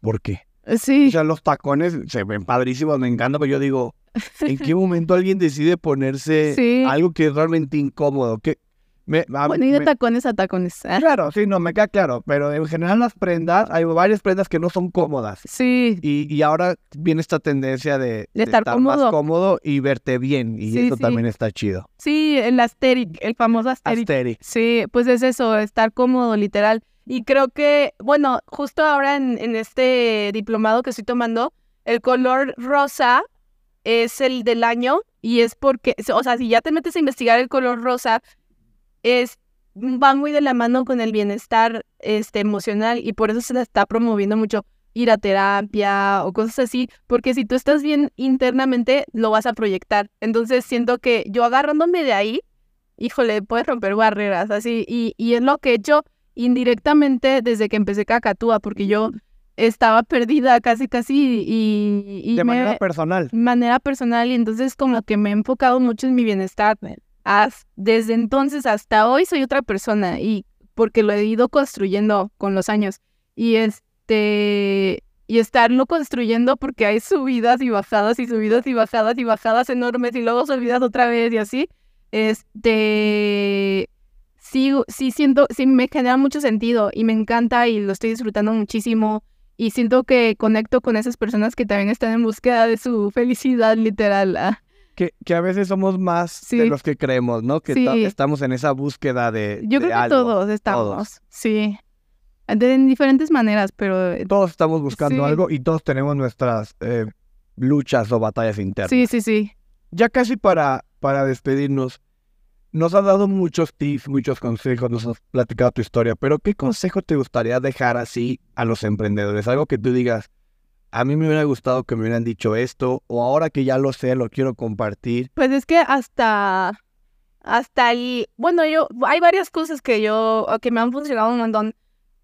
¿por qué? O Sí, sea, los tacones se ven padrísimos, me encanta, pero yo digo, ¿en qué *laughs* momento alguien decide ponerse Sí. algo que es realmente incómodo? Que me, a- bueno, y de me- tacones a tacones. ah. Claro, sí, no, me queda claro, pero en general las prendas, hay varias prendas que no son cómodas. Sí, Y, y ahora viene esta tendencia de, De estar más cómodo. y verte bien. Y Sí, eso sí. también está chido. sí, el asteric, el famoso asteric. Asterix. Sí, pues es eso, estar cómodo, literal. Y creo que, bueno, justo ahora en, en este diplomado que estoy tomando, el color rosa es el del año y es porque, o sea, si ya te metes a investigar el color rosa, es va muy de la mano con el bienestar este, emocional y por eso se le está promoviendo mucho ir a terapia o cosas así, porque si tú estás bien internamente, lo vas a proyectar. Entonces siento que yo agarrándome de ahí, híjole, puedes romper barreras, así, y, y es lo que he hecho indirectamente desde que empecé Cacatúa, porque yo estaba perdida casi, casi, y... de manera personal. De manera personal, y entonces como que me he enfocado mucho en mi bienestar. Desde entonces hasta hoy soy otra persona, y porque lo he ido construyendo con los años. Y es este, y estarlo construyendo porque hay subidas y bajadas y subidas y bajadas y bajadas enormes y luego subidas otra vez y así, este, sí, sí siento, sí me genera mucho sentido y me encanta y lo estoy disfrutando muchísimo y siento que conecto con esas personas que también están en búsqueda de su felicidad literal. Ah. Que, que, a veces somos más de los que creemos, ¿no? Que estamos en esa búsqueda de. Yo creo que todos estamos. Sí. En diferentes maneras, pero... Eh, todos estamos buscando algo y todos tenemos nuestras eh, luchas o batallas internas. Sí, sí, sí. Ya casi para, para despedirnos, nos has dado muchos tips, muchos consejos, nos has platicado tu historia, pero ¿qué consejo te gustaría dejar así a los emprendedores? Algo que tú digas, a mí me hubiera gustado que me hubieran dicho esto, o ahora que ya lo sé, lo quiero compartir. Pues es que hasta, hasta ahí, bueno, yo, hay varias cosas que yo, que me han funcionado un montón.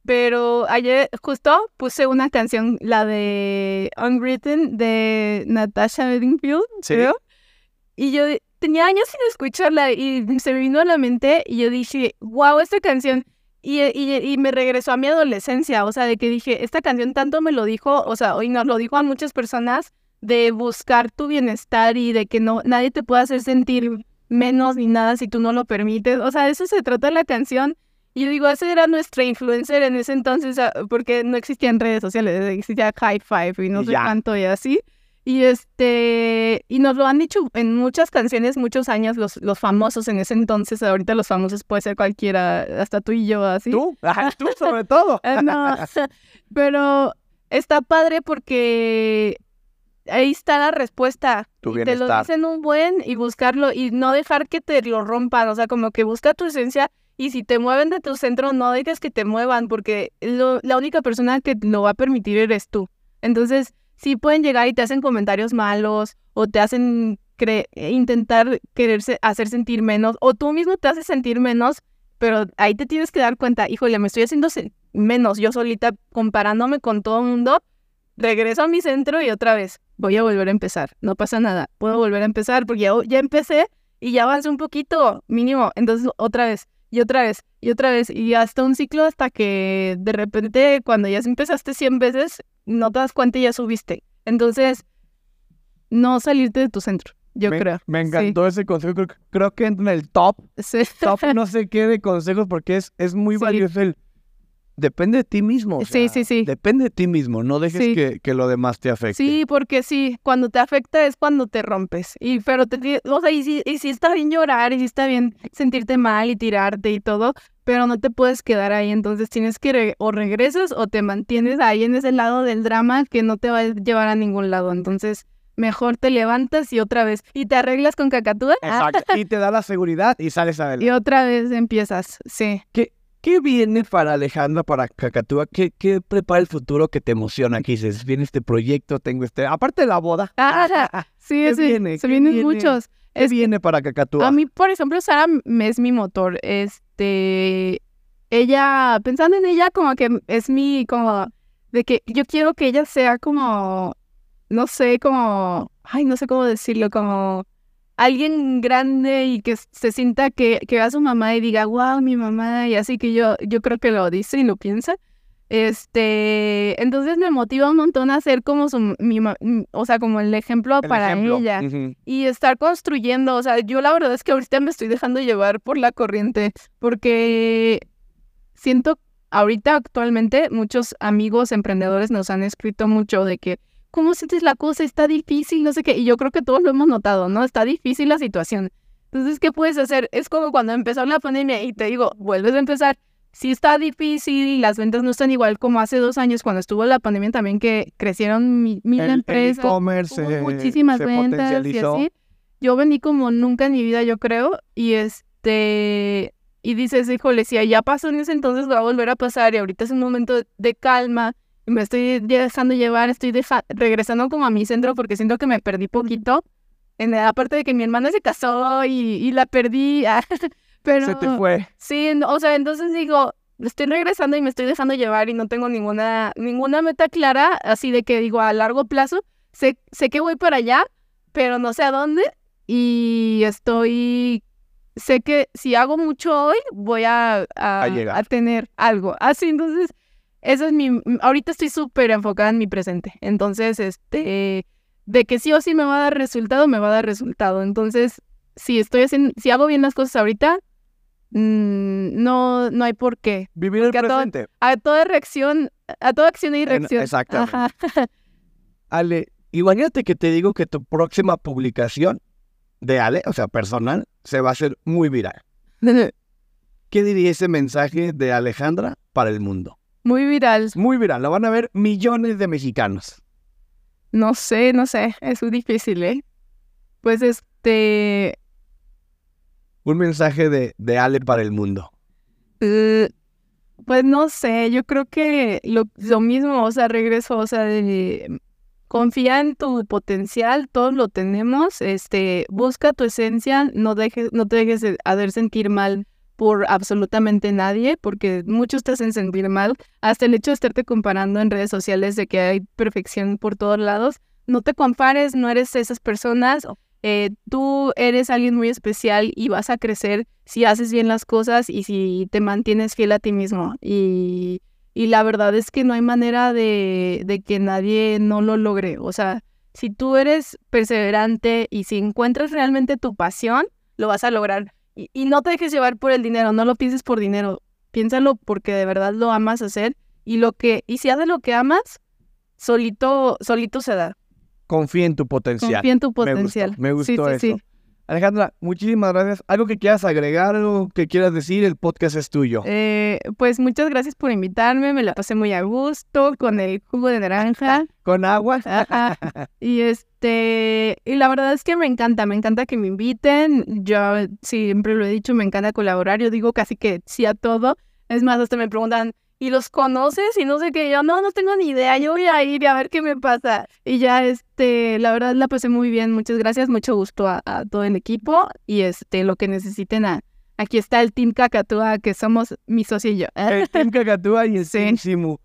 Pero ayer justo puse una canción, la de Unwritten de Natasha Bedingfield, ¿Sí? Y yo tenía años sin escucharla y se me vino a la mente y yo dije, wow, esta canción. Y, y, y, me regresó a mi adolescencia, o sea, de que dije, esta canción tanto me lo dijo, o sea, hoy nos lo dijo a muchas personas, de buscar tu bienestar y de que no nadie te pueda hacer sentir menos ni nada si tú no lo permites. O sea, de eso se trata la canción. Y yo digo, ese era nuestra influencer en ese entonces, porque no existían redes sociales, existía High Five y no sé cuánto y así. Y este, y nos lo han dicho en muchas canciones, muchos años, los, los famosos en ese entonces, ahorita los famosos puede ser cualquiera, hasta tú y yo, así. Tú, tú *laughs* sobre todo. Eh, no, *laughs* pero está padre porque ahí está la respuesta. Tu te lo dicen un buen y buscarlo y no dejar que te lo rompan, o sea, como que busca tu esencia y si te mueven de tu centro, no dejes que te muevan, porque la única persona que lo va a permitir eres tú. Entonces, sí pueden llegar y te hacen comentarios malos o te hacen intentar quererse hacer sentir menos o tú mismo te haces sentir menos, pero ahí te tienes que dar cuenta, híjole, me estoy haciendo menos yo solita comparándome con todo el mundo. Regreso a mi centro y otra vez voy a volver a empezar. No pasa nada, puedo volver a empezar porque ya, ya empecé y ya avancé un poquito, mínimo. Entonces, otra vez, y otra vez y otra vez y hasta un ciclo hasta que de repente cuando ya empezaste 100 veces no te das cuenta y ya subiste. Entonces, no salirte de tu centro, yo creo. Me encantó ese consejo, creo, que entra en el top, sí. top no *laughs* sé qué de consejos porque es, es muy valioso el depende de ti mismo. sí, sí, sí. Depende de ti mismo, no dejes que, que, lo demás te afecte. Sí, porque sí, cuando te afecta es cuando te rompes. Y pero te, o sea, y si, y si está bien llorar, y si está bien sentirte mal y tirarte y todo, pero no te puedes quedar ahí, entonces tienes que o regresas o te mantienes ahí en ese lado del drama que no te va a llevar a ningún lado. Entonces, mejor te levantas y otra vez y te arreglas con cacatúa. Exacto. y te da la seguridad y sales adelante. Y otra vez empiezas, sí. ¿Qué, ¿Qué viene para Alejandra, para Cacatúa? ¿Qué, ¿Qué, prepara el futuro que te emociona? ¿Qué dices? Viene este proyecto, tengo este... Aparte de la boda. *laughs* Ah, sí, sí. Viene? Se vienen muchos. ¿Qué viene para Cacatúa? A mí, por ejemplo, Sara es mi motor. Este... Ella, pensando en ella, como que es mi, como... De que yo quiero que ella sea como... No sé, como... Ay, no sé cómo decirlo, como alguien grande y que se sienta que, que vea a su mamá y diga, wow, mi mamá, y así que yo, yo creo que lo dice y lo piensa. Este, entonces me motiva un montón a ser como su, mi, o sea, como el ejemplo para ella y estar construyendo, o sea, yo la verdad es que ahorita me estoy dejando llevar por la corriente porque siento ahorita actualmente muchos amigos emprendedores nos han escrito mucho de que ¿cómo sientes la cosa? Está difícil, no sé qué. Y yo creo que todos lo hemos notado, ¿no? Está difícil la situación. Entonces, ¿qué puedes hacer? Es como cuando empezó la pandemia y te digo, vuelves a empezar. Sí está difícil y las ventas no están igual como hace dos años cuando estuvo la pandemia también que crecieron mi- mil El- el empresas. e-commerce hubo se- muchísimas se ventas y así. Yo vendí como nunca en mi vida, yo creo, y este, y dices, híjole, si ya pasó en ese entonces va a volver a pasar y ahorita es un momento de, de calma, y me estoy dejando llevar, estoy deja- regresando como a mi centro porque siento que me perdí poquito, en, aparte de que mi hermana se casó y, y la perdí, *laughs* pero... Se te fue. Sí, no, o sea, entonces digo, estoy regresando y me estoy dejando llevar y no tengo ninguna, ninguna meta clara, así de que digo a largo plazo, sé, sé que voy para allá, pero no sé a dónde y estoy, sé que si hago mucho hoy, voy a, a, A tener algo. Así, entonces, eso es mi, ahorita estoy súper enfocada en mi presente, entonces, este, de que sí o sí me va a dar resultado, me va a dar resultado, entonces, si estoy haciendo, si hago bien las cosas ahorita, Mm, no, no hay por qué. Vivir el a presente. A toda reacción, a toda acción hay En- reacción. exactamente. Ajá. *laughs* Ale, imagínate que te digo que tu próxima publicación de Ale, o sea, personal, se va a hacer muy viral. *laughs* ¿Qué diría ese mensaje de Alejandra para el mundo? Muy viral. Muy viral, lo van a ver millones de mexicanos. No sé, no sé. Es muy difícil, ¿eh? Pues este. Un mensaje de, Ale para el mundo. eh, pues no sé. Yo creo que lo, lo mismo, o sea, regreso, o sea, de. Confía en tu potencial, todos lo tenemos. Este, busca tu esencia, no dejes, no te dejes de hacer sentir mal por absolutamente nadie, porque muchos te hacen sentir mal. Hasta el hecho de estarte comparando en redes sociales de que hay perfección por todos lados. No te compares, no eres esas personas. Eh, tú eres alguien muy especial y vas a crecer si haces bien las cosas y si te mantienes fiel a ti mismo. Y, y la verdad es que no hay manera de, de que nadie no lo logre. O sea, si tú eres perseverante y si encuentras realmente tu pasión, lo vas a lograr. Y, y no te dejes llevar por el dinero, no lo pienses por dinero. Piénsalo porque de verdad lo amas hacer y lo que y si haces lo que amas, solito solito se da. Confía en tu potencial. Confía en tu Me gustó, potencial. Me gustó, Sí, sí, eso. sí. Alejandra, muchísimas gracias. ¿Algo que quieras agregar, algo que quieras decir? El podcast es tuyo. Eh, pues muchas gracias por invitarme, me la pasé muy a gusto con el jugo de naranja. *laughs* Con agua. Ajá. *laughs* Y este, y la verdad es que me encanta, me encanta que me inviten. Yo siempre lo he dicho, me encanta colaborar. Yo digo casi que sí a todo. Es más, hasta me preguntan, ¿y los conoces? Y no sé qué. Yo no, no tengo ni idea. Yo voy a ir y a ver qué me pasa. Y ya, este, la verdad la pasé muy bien. Muchas gracias, mucho gusto a, a todo el equipo. Y este, lo que necesiten, a, aquí está el Team Cacatúa, que somos mi socio y yo. *laughs* El Team Cacatúa y el Sí. Team Simu.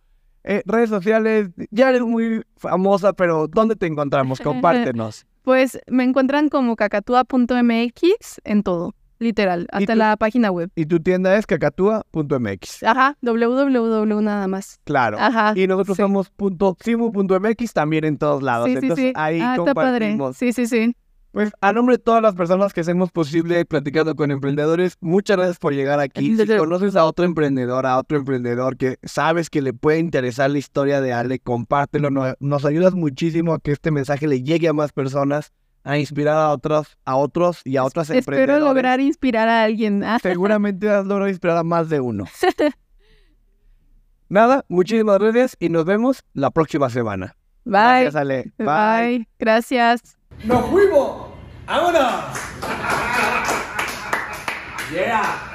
Eh, redes sociales, ya eres muy famosa, pero ¿dónde te encontramos? *laughs* Compártenos. Pues me encuentran como cacatúa.mx en todo, literal, hasta la página web. Y tu tienda es cacatúa.mx. Ajá, www nada más. Claro. Ajá. Y nosotros sí. somos punto .simu.mx también en todos lados. Sí, Entonces sí. ahí ah, está padre. compartimos. Sí, sí, sí. Pues a nombre de todas las personas que hacemos posible platicando con emprendedores, muchas gracias por llegar aquí. Si conoces a otro emprendedor, a otro emprendedor que sabes que le puede interesar la historia de Ale, compártelo. No- Nos ayudas muchísimo a que este mensaje le llegue a más personas, a inspirar a otros, a otros y a otras Espero emprendedores. lograr inspirar a alguien. *laughs* Seguramente has logrado inspirar a más de uno. *laughs* Nada, muchísimas gracias y nos vemos la próxima semana. Bye. Gracias, Ale. Bye. Gracias. ¡Nos fuimos! ¡Vámonos! *laughs* ¡Yeah!